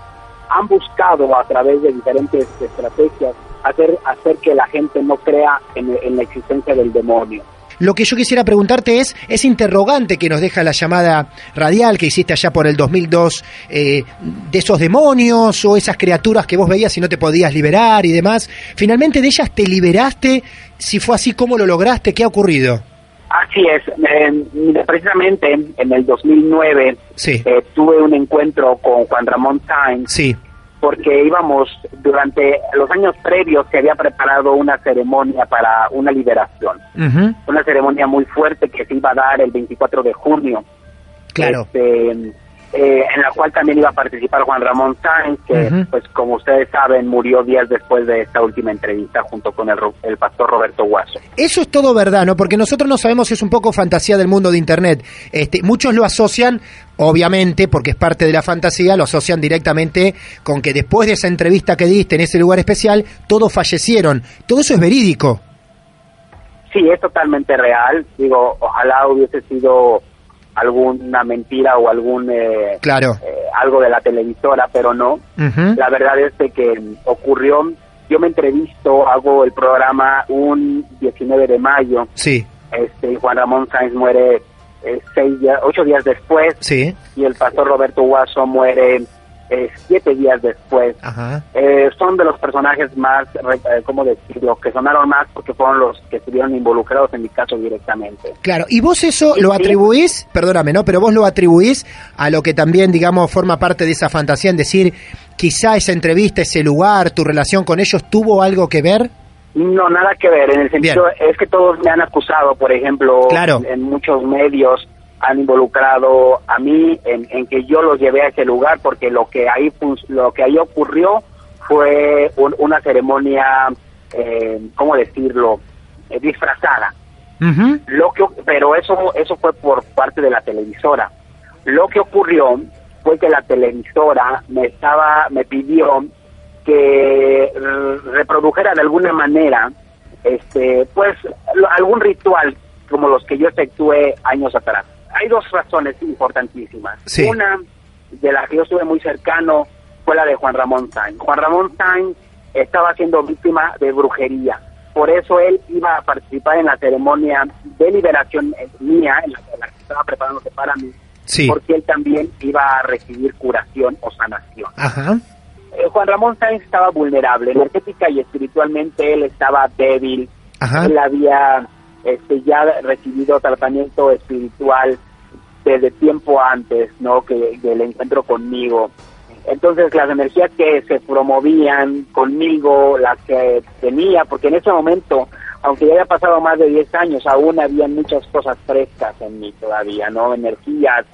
han buscado a través de diferentes estrategias hacer, hacer que la gente no crea en, en la existencia del demonio. Lo que yo quisiera preguntarte es ese interrogante que nos deja la llamada radial que hiciste allá por el 2002, eh, de esos demonios o esas criaturas que vos veías y no te podías liberar y demás. Finalmente de ellas te liberaste, si fue así, ¿cómo lo lograste? ¿Qué ha ocurrido? Así es, eh, mira, precisamente en el 2009 Sí, eh, tuve un encuentro con Juan Ramón Sainz sí, porque íbamos, durante los años previos se había preparado una ceremonia para una liberación, una ceremonia muy fuerte que se iba a dar el 24 de junio, claro. este, eh, en la cual también iba a participar Juan Ramón Sáenz, que pues como ustedes saben murió días después de esta última entrevista junto con el, el pastor Roberto Guaso. Eso es todo verdad, ¿no? Porque nosotros no sabemos si es un poco fantasía del mundo de Internet. Este, muchos lo asocian, obviamente, porque es parte de la fantasía, lo asocian directamente con que después de esa entrevista que diste en ese lugar especial, todos fallecieron. Todo eso es verídico. Sí, es totalmente real, digo, ojalá hubiese sido alguna mentira o algún eh, Claro. eh, algo de la televisora, pero no. La verdad es de que ocurrió, yo me entrevisto, hago el programa un 19 de mayo, Sí, este Juan Ramón Sáenz muere eh, seis días, ocho días después sí. y el pastor Roberto Guaso muere eh, siete días después. Eh, son de los personajes más, eh, ¿cómo decirlo?, que sonaron más porque fueron los que estuvieron involucrados en mi caso directamente. Claro, y vos eso lo atribuís, perdóname, ¿no? Pero vos lo atribuís a lo que también, digamos, forma parte de esa fantasía, en decir, quizá esa entrevista, ese lugar, tu relación con ellos, ¿tuvo algo que ver? No, nada que ver, en el sentido, es que todos me han acusado, por ejemplo, en muchos medios, han involucrado a mí en, que yo los llevé a ese lugar porque lo que ahí lo que ahí ocurrió fue una ceremonia eh, cómo decirlo eh, disfrazada. Lo que pero eso eso fue por parte de la televisora. Lo que ocurrió fue que la televisora me estaba me pidió que reprodujera de alguna manera este pues algún ritual como los que yo efectué años atrás hay dos razones importantísimas. Una, de la que yo estuve muy cercano, fue la de Juan Ramón Sainz. Juan Ramón Sainz estaba siendo víctima de brujería. Por eso él iba a participar en la ceremonia de liberación mía, en la, que estaba preparándose para mí, porque él también iba a recibir curación o sanación. Eh, Juan Ramón Sainz estaba vulnerable, energética y espiritualmente él estaba débil. Él había este, ya recibido tratamiento espiritual desde tiempo antes, ¿no? Que, el encuentro conmigo. Entonces las energías que se promovían conmigo, las que tenía, porque en ese momento, aunque ya había pasado más de 10 años, aún había muchas cosas frescas en mí todavía, ¿no? Energías,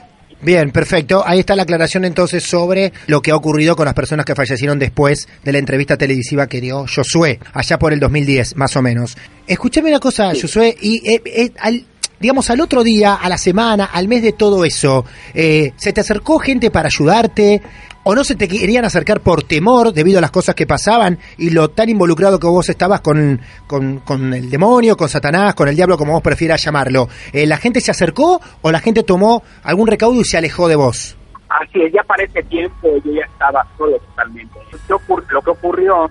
Bien, perfecto. Ahí está la aclaración entonces sobre lo que ha ocurrido con las personas que fallecieron después de la entrevista televisiva que dio Josué, allá por el 2010, más o menos. Escúchame una cosa, Josué, y eh, eh, al, digamos, al otro día, a la semana, al mes de todo eso, eh, ¿se te acercó gente para ayudarte? ¿O no se te querían acercar por temor debido a las cosas que pasaban y lo tan involucrado que vos estabas con, con, el demonio, con Satanás, con el diablo, como vos prefieras llamarlo? Eh, ¿La gente se acercó o la gente tomó algún recaudo y se alejó de vos? Así es, ya para ese tiempo yo ya estaba solo totalmente. Lo que ocurrió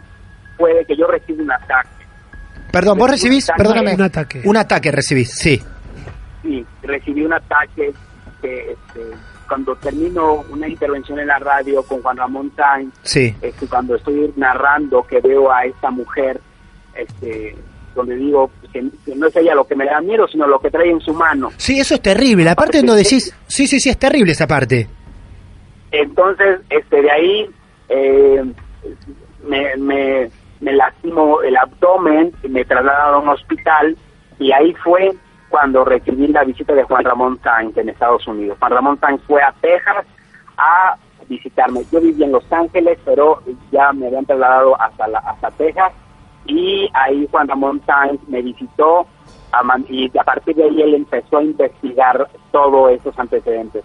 fue que yo recibí un ataque. Perdón, vos recibís, perdóname. Un ataque. Un ataque recibís, sí sí, recibí un ataque este, cuando termino una intervención en la radio con Juan Ramón Sainz, sí. este, cuando estoy narrando que veo a esta mujer, este, donde digo que, no es ella lo que me da miedo, sino lo que trae en su mano. Sí, eso es terrible. La parte donde decís, sí, sí, sí, es terrible esa parte. Entonces, este, de ahí eh, me, me, me lastimó el abdomen, me trasladaron a un hospital y ahí fue cuando recibí la visita de Juan Ramón Sainz en Estados Unidos. Juan Ramón Sainz fue a Texas a visitarme. Yo vivía en Los Ángeles, pero ya me habían trasladado hasta, la, hasta Texas y ahí Juan Ramón Sainz me visitó y a partir de ahí él empezó a investigar todos esos antecedentes.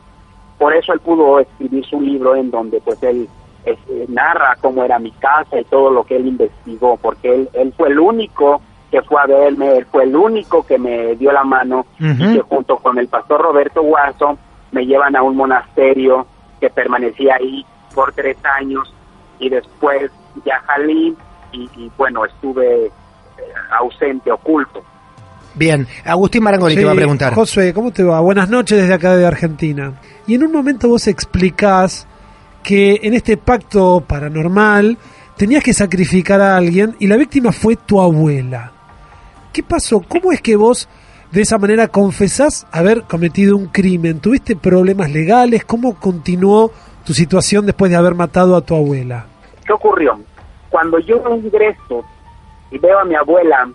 Por eso él pudo escribir su libro en donde pues él este, narra cómo era mi casa y todo lo que él investigó, porque él, él fue el único que fue a verme, él fue el único que me dio la mano y que junto con el pastor Roberto Guaso me llevan a un monasterio que permanecía ahí por tres años y después ya salí y, bueno, estuve eh, ausente, oculto. Bien, Agustín Marangoni te va a preguntar. José, ¿cómo te va? Buenas noches desde acá de Argentina. Y en un momento vos explicás que en este pacto paranormal tenías que sacrificar a alguien y la víctima fue tu abuela. ¿Qué pasó? ¿Cómo es que vos de esa manera confesás haber cometido un crimen? ¿Tuviste problemas legales? ¿Cómo continuó tu situación después de haber matado a tu abuela? ¿Qué ocurrió? Cuando yo ingreso y veo a mi abuela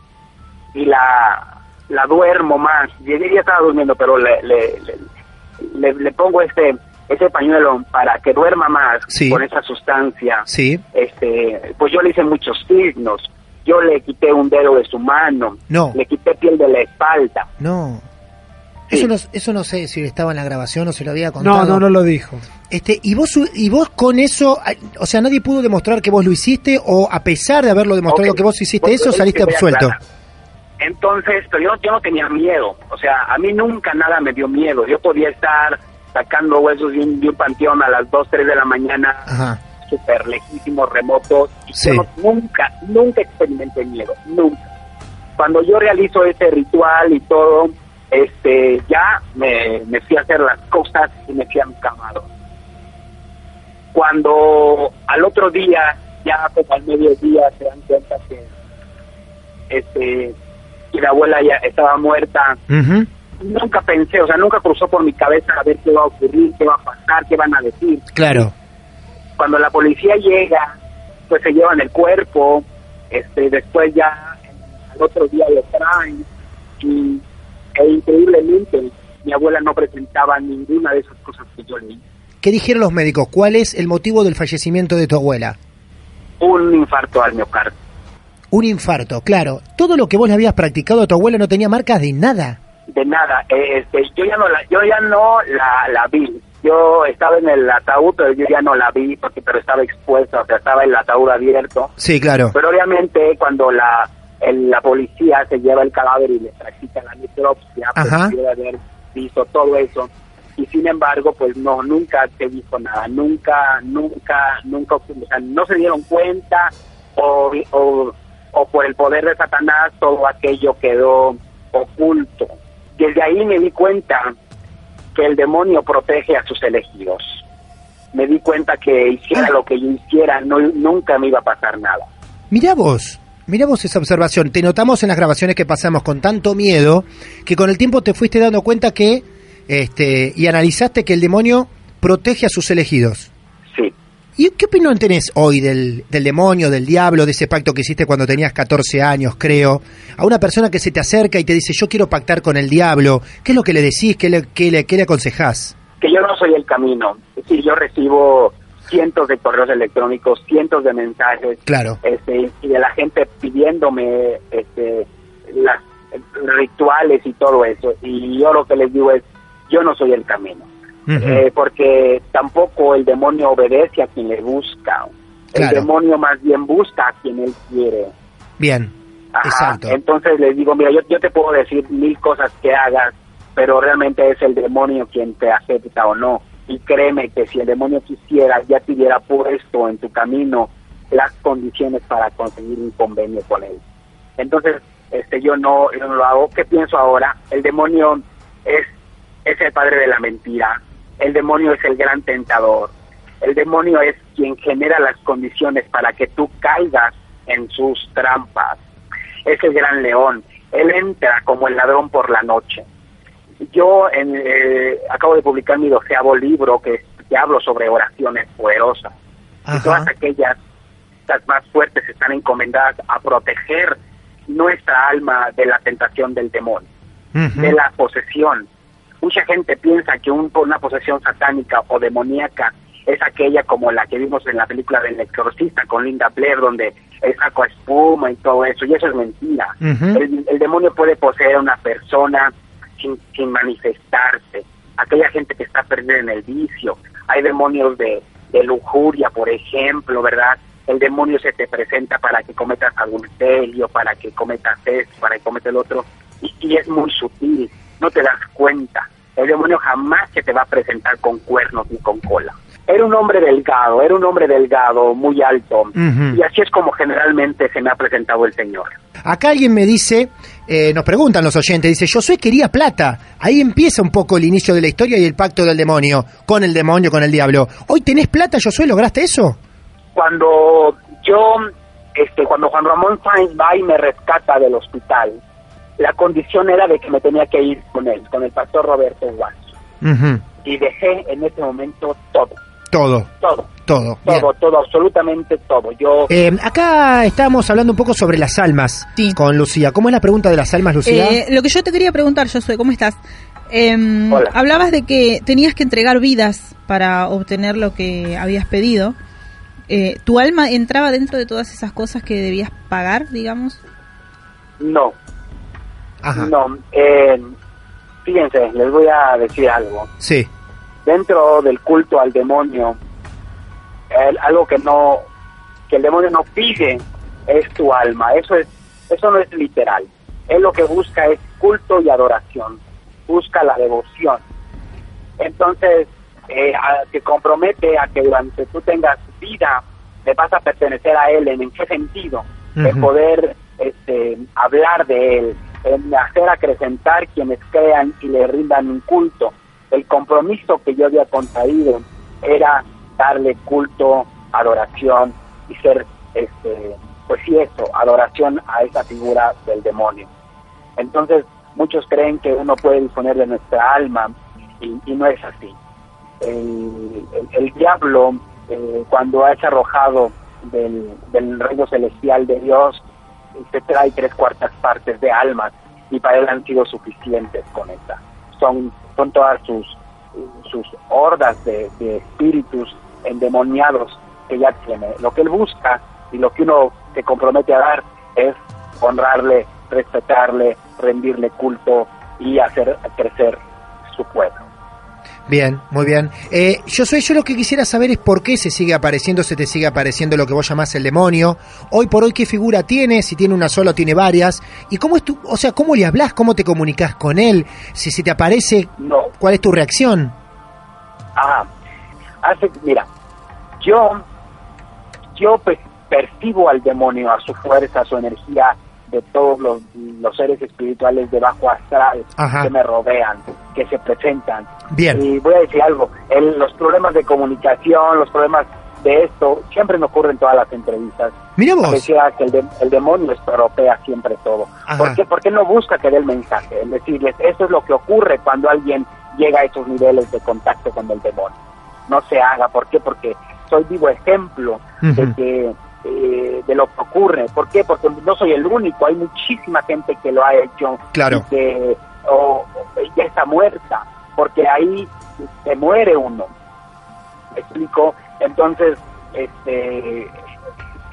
y la, la duermo más, yo ya estaba durmiendo, pero le, le, le, pongo este ese pañuelo para que duerma más con esa sustancia. Sí. Este, pues yo le hice muchos signos yo le quité un dedo de su mano. No. Le quité piel de la espalda. No. Eso, no, eso no sé si estaba en la grabación o se lo había contado. No, no, no lo dijo. Este, y vos y vos con eso, o sea, nadie pudo demostrar que vos lo hiciste o a pesar de haberlo demostrado que vos hiciste eso, saliste absuelto. Entonces, pero yo, yo no tenía miedo, o sea, a mí nunca nada me dio miedo. Yo podía estar sacando huesos de un, de un panteón a las 2, 3 de la mañana Ajá súper lejísimos, remotos, y yo nunca, nunca experimenté miedo, nunca. Cuando yo realizo ese ritual y todo, este, ya me, me fui a hacer las cosas y me fui a mi camado. Cuando al otro día, ya como al mediodía, se dan cuenta que este que la abuela ya estaba muerta, Ujú. nunca pensé, o sea, nunca cruzó por mi cabeza a ver qué va a ocurrir, qué va a pasar, qué van a decir. Claro. Cuando la policía llega, pues se llevan el cuerpo, este, después ya al otro día lo traen y e increíblemente mi abuela no presentaba ninguna de esas cosas que yo leí. ¿Qué dijeron los médicos? ¿Cuál es el motivo del fallecimiento de tu abuela? Un infarto al miocardio. Un infarto, claro. Todo lo que vos le habías practicado a tu abuela no tenía marcas de nada. De nada, este, yo ya no la, yo ya no la, la vi. Yo estaba en el ataúd, pero yo ya no la vi porque pero estaba expuesta, o sea, estaba el ataúd abierto. Sí, claro. Pero obviamente cuando la el- la policía se lleva el cadáver y le practica la necropsia, pues Ajá. debe haber visto todo eso. Y sin embargo, pues no, nunca se dijo nada, nunca, nunca, nunca, o sea, no se dieron cuenta o, o, o por el poder de Satanás todo aquello quedó oculto. Desde ahí me di cuenta que el demonio protege a sus elegidos. Me di cuenta que hiciera lo que yo hiciera, no, nunca me iba a pasar nada. Mirá vos, mirá vos esa observación. Te notamos en las grabaciones que pasamos con tanto miedo que con el tiempo te fuiste dando cuenta que, este, y analizaste que el demonio protege a sus elegidos. ¿Y qué opinión tenés hoy del, del demonio, del diablo, de ese pacto que hiciste cuando tenías 14 años, creo? A una persona que se te acerca y te dice, yo quiero pactar con el diablo, ¿qué es lo que le decís? ¿Qué le, qué le, qué le aconsejás? que yo no soy el camino. Es decir, yo recibo cientos de correos electrónicos, cientos de mensajes, Claro. este, y de la gente pidiéndome este, las rituales y todo eso. Y yo lo que les digo es, yo no soy el camino. Eh, porque tampoco el demonio obedece a quien le busca. El demonio más bien busca a quien él quiere. Bien, Ajá. exacto. Entonces les digo, mira, yo, yo te puedo decir mil cosas que hagas, pero realmente es el demonio quien te acepta o no. Y créeme que si el demonio quisiera, ya te hubiera puesto en tu camino las condiciones para conseguir un convenio con él. Entonces, este, yo no, yo no lo hago. ¿Qué pienso ahora? El demonio es, es el padre de la mentira. El demonio es el gran tentador. El demonio es quien genera las condiciones para que tú caigas en sus trampas. Es el gran león. Él entra como el ladrón por la noche. Yo en, eh, acabo de publicar mi doceavo libro que, que hablo sobre oraciones poderosas. Y todas aquellas, las más fuertes, están encomendadas a proteger nuestra alma de la tentación del demonio, de la posesión. Mucha gente piensa que un- una posesión satánica o demoníaca es aquella como la que vimos en la película del exorcista con Linda Blair, donde él sacó espuma y todo eso, y eso es mentira. El, el demonio puede poseer a una persona sin, sin manifestarse. Aquella gente que está perdida en el vicio. Hay demonios de, de lujuria, por ejemplo, ¿verdad? El demonio se te presenta para que cometas adulterio, para que cometas esto, para que cometas el otro, y, y es muy sutil, no te das cuenta. El demonio jamás se te va a presentar con cuernos ni con cola. Era un hombre delgado, era un hombre delgado, muy alto, y así es como generalmente se me ha presentado el Señor. Acá alguien me dice, eh, nos preguntan los oyentes, dice, Josué quería plata. Ahí empieza un poco el inicio de la historia y el pacto del demonio, con el demonio, con el diablo. ¿Hoy tenés plata, Josué? ¿Lograste eso? cuando yo, este, cuando Juan Ramón Sáenz va y me rescata del hospital, la condición era de que me tenía que ir con él, con el pastor Roberto Guaso. Y dejé en ese momento todo, Todo, todo, todo. Bien. todo, todo, absolutamente todo. Yo, Eh, acá estábamos hablando un poco sobre las almas con Lucía. ¿Cómo es la pregunta de las almas, Lucía? Eh, lo que yo te quería preguntar, Josué, ¿cómo estás? Em, Hola. hablabas de que tenías que entregar vidas para obtener lo que habías pedido. Eh, ¿Tu alma entraba dentro de todas esas cosas que debías pagar, digamos? no, no, eh, fíjense, les voy a decir algo. Sí. dentro del culto al demonio, el- algo que no, que el demonio no pide es tu alma. Eso es, eso no es literal. Él lo que busca es culto y adoración. Busca la devoción. Entonces, eh, compromete a que durante tú tengas vida, le vas a pertenecer a él. ¿En, en qué sentido? En Ujú. poder este, hablar de él, en hacer acrecentar quienes crean y le rindan un culto. El compromiso que yo había contraído era darle culto, adoración y ser, este, pues sí, eso, adoración a esa figura del demonio. Entonces, muchos creen que uno puede disponer de nuestra alma y, y no es así. El, el- el diablo, eh, cuando es arrojado del, del reino celestial de Dios, se trae tres cuartas partes de almas y para él han sido suficientes con esta. Son, son todas sus, sus hordas de, de espíritus endemoniados que ya tiene. Lo que él busca y lo que uno se compromete a dar es honrarle, respetarle, rendirle culto y hacer crecer su pueblo. Bien, muy bien. Eh, yo soy yo lo que quisiera saber es por qué se sigue apareciendo, se te sigue apareciendo lo que vos llamás el demonio. Hoy por hoy, ¿qué figura tiene? Si tiene una sola o tiene varias. ¿Y cómo es tu, o sea, cómo le hablas? ¿Cómo te comunicas con él? Si se te aparece, No. ¿cuál es tu reacción? Ah, hace, mira, yo, yo percibo al demonio, a su fuerza, a su energía de todos los, los seres espirituales de bajo astral Ajá. que me rodean, que se presentan. Bien. Y voy a decir algo, el- los problemas de comunicación, los problemas de esto, siempre me ocurren en todas las entrevistas. Mira vos. Decía que el, de- el demonio estropea siempre todo. Ajá. ¿Por qué? Porque no busca que dé el mensaje, es decirles, eso es lo que ocurre cuando alguien llega a esos niveles de contacto con el demonio. No se haga, ¿por qué? Porque soy vivo ejemplo de que eh, de lo que ocurre. ¿Por qué? Porque no soy el único, hay muchísima gente que lo ha hecho Claro. y que o- ya está muerta, porque ahí se muere uno. ¿Me explico? Entonces, este,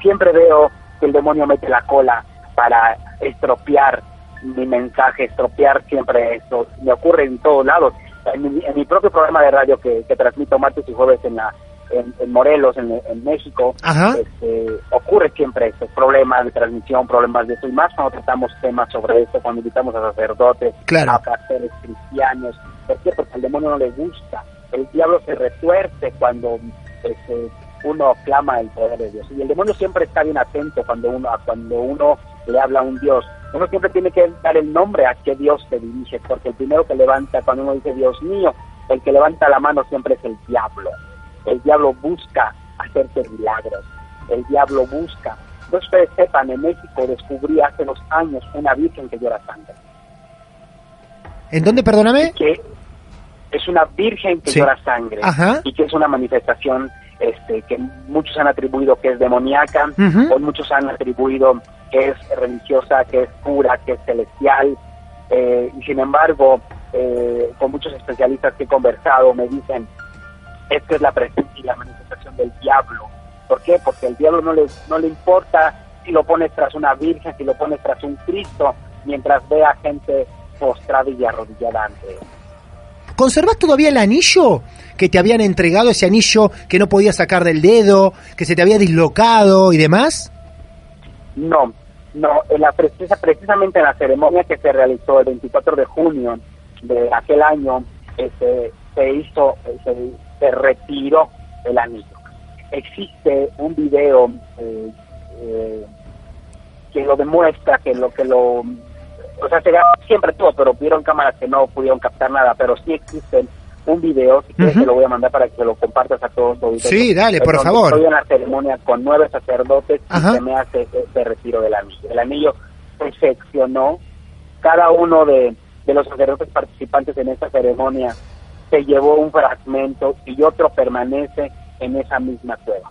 siempre veo que el demonio mete la cola para estropear mi mensaje, estropear siempre esto. Me ocurre en todos lados. En mi, en mi propio programa de radio que, que transmito martes y jueves en la en, en Morelos, en, en México, este, ocurre siempre estos problemas de transmisión, problemas de eso, y más cuando tratamos temas sobre esto, cuando invitamos a sacerdotes, Claro. a pastores cristianos. ¿Por qué? Porque al demonio no le gusta. El diablo se retuerce cuando este, uno clama el poder de Dios. Y el demonio siempre está bien atento cuando uno, cuando uno le habla a un Dios. Uno siempre tiene que dar el nombre a qué Dios te dirige, porque el primero que levanta, cuando uno dice Dios mío, el que levanta la mano siempre es el diablo. El diablo busca hacerte milagros. El diablo busca. No ustedes sepan, en México descubrí hace unos años una virgen que llora sangre. ¿En dónde, perdóname? Que es una virgen que Sí. llora sangre. Ajá. Y que es una manifestación este, que muchos han atribuido que es demoníaca, o muchos han atribuido que es religiosa, que es pura, que es celestial. eh, y sin embargo, eh, con muchos especialistas que he conversado me dicen, esta es la presencia y la manifestación del diablo. ¿Por qué? Porque al diablo no le, no le importa si lo pones tras una virgen, si lo pones tras un Cristo, mientras ve a gente postrada y arrodillada ante él. ¿Conservás todavía el anillo que te habían entregado, ese anillo que no podías sacar del dedo, que se te había dislocado y demás? No, no, en la precisa, precisamente en la ceremonia que se realizó el 24 de junio de aquel año, este, se hizo, se, se retiró el anillo. Existe un video eh, eh, que lo demuestra, que lo que lo, o sea, se graba siempre todo, pero vieron cámaras que no pudieron captar nada, pero sí existen un video, si quieres Ujú. te lo voy a mandar para que lo compartas a todos. los. Sí, dale, por favor. Estoy en la ceremonia con nueve sacerdotes Ajá. y se me hace ese retiro del anillo. El anillo se seccionó, cada uno de, de los sacerdotes participantes en esta ceremonia se llevó un fragmento y otro permanece en esa misma cueva.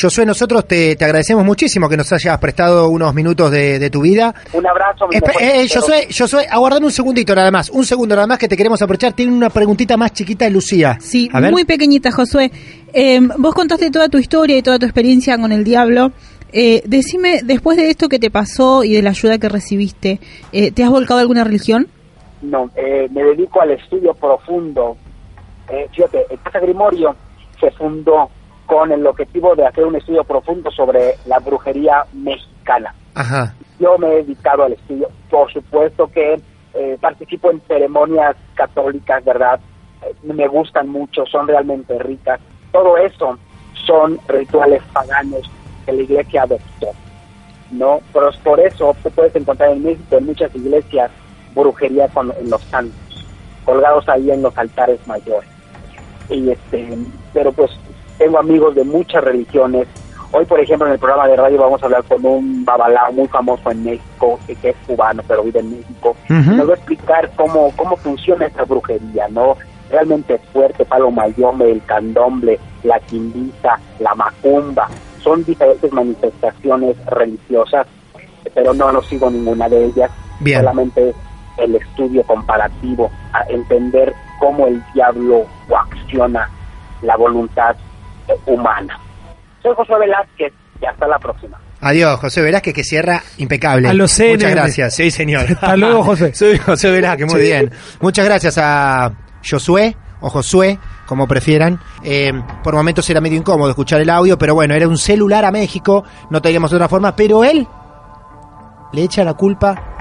Josué, nosotros te, te agradecemos muchísimo que nos hayas prestado unos minutos de, de tu vida. Un abrazo. mi Espe- mejor eh. Josué, Josué, aguardame un segundito nada más, un segundo nada más que te queremos aprovechar. Tiene una preguntita más chiquita de Lucía. Sí, A ver. muy pequeñita, Josué. Eh, vos contaste toda tu historia y toda tu experiencia con el diablo. Eh, decime, después de esto que te pasó y de la ayuda que recibiste, eh, ¿te has volcado a alguna religión? No, eh, me dedico al estudio profundo. Eh, fíjate, el Casa Grimorio se fundó con el objetivo de hacer un estudio profundo sobre la brujería mexicana. Ajá. Yo me he dedicado al estudio, por supuesto que eh, participo en ceremonias católicas, ¿verdad? Eh, me gustan mucho, son realmente ricas. Todo eso son rituales paganos que la iglesia adoptó, ¿no? Pero es por eso tú puedes encontrar en México en muchas iglesias brujería con en los santos, colgados ahí en los altares mayores. Y este, pero pues tengo amigos de muchas religiones. Hoy, por ejemplo, en el programa de radio vamos a hablar con un babalao muy famoso en México, que, que es cubano, pero vive en México. Ujú. Nos va a explicar cómo, cómo funciona esta brujería, ¿no? Realmente es fuerte, palo mayombe, el candomble, la quimbisa, la macumba. Son diferentes manifestaciones religiosas, pero no, no sigo ninguna de ellas. Bien. Solamente el estudio comparativo, a entender cómo el diablo coacciona la voluntad humana. Soy José Velázquez y hasta la próxima. Adiós, José Velázquez, que cierra impecable. A los CNN. Muchas gracias. Sí, señor. [LAUGHS] Hasta luego, José. [LAUGHS] Soy José Velázquez, muy Sí. bien. Muchas gracias a Josué o Josué, como prefieran. Eh, por momentos era medio incómodo escuchar el audio, pero bueno, era un celular a México, no teníamos otra forma, pero él le echa la culpa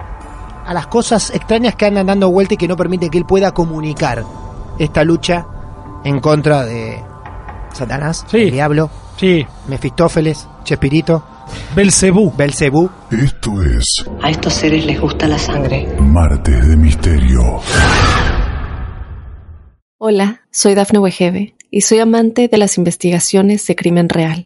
a las cosas extrañas que andan dando vuelta y que no permiten que él pueda comunicar esta lucha en contra de Satanás, el diablo, sí. Mefistófeles, Chespirito, Belcebú. Belcebú. Esto es A estos seres les gusta la sangre. Martes de Misterio. Hola, soy Dafne Wegebe y soy amante de las investigaciones de crimen real.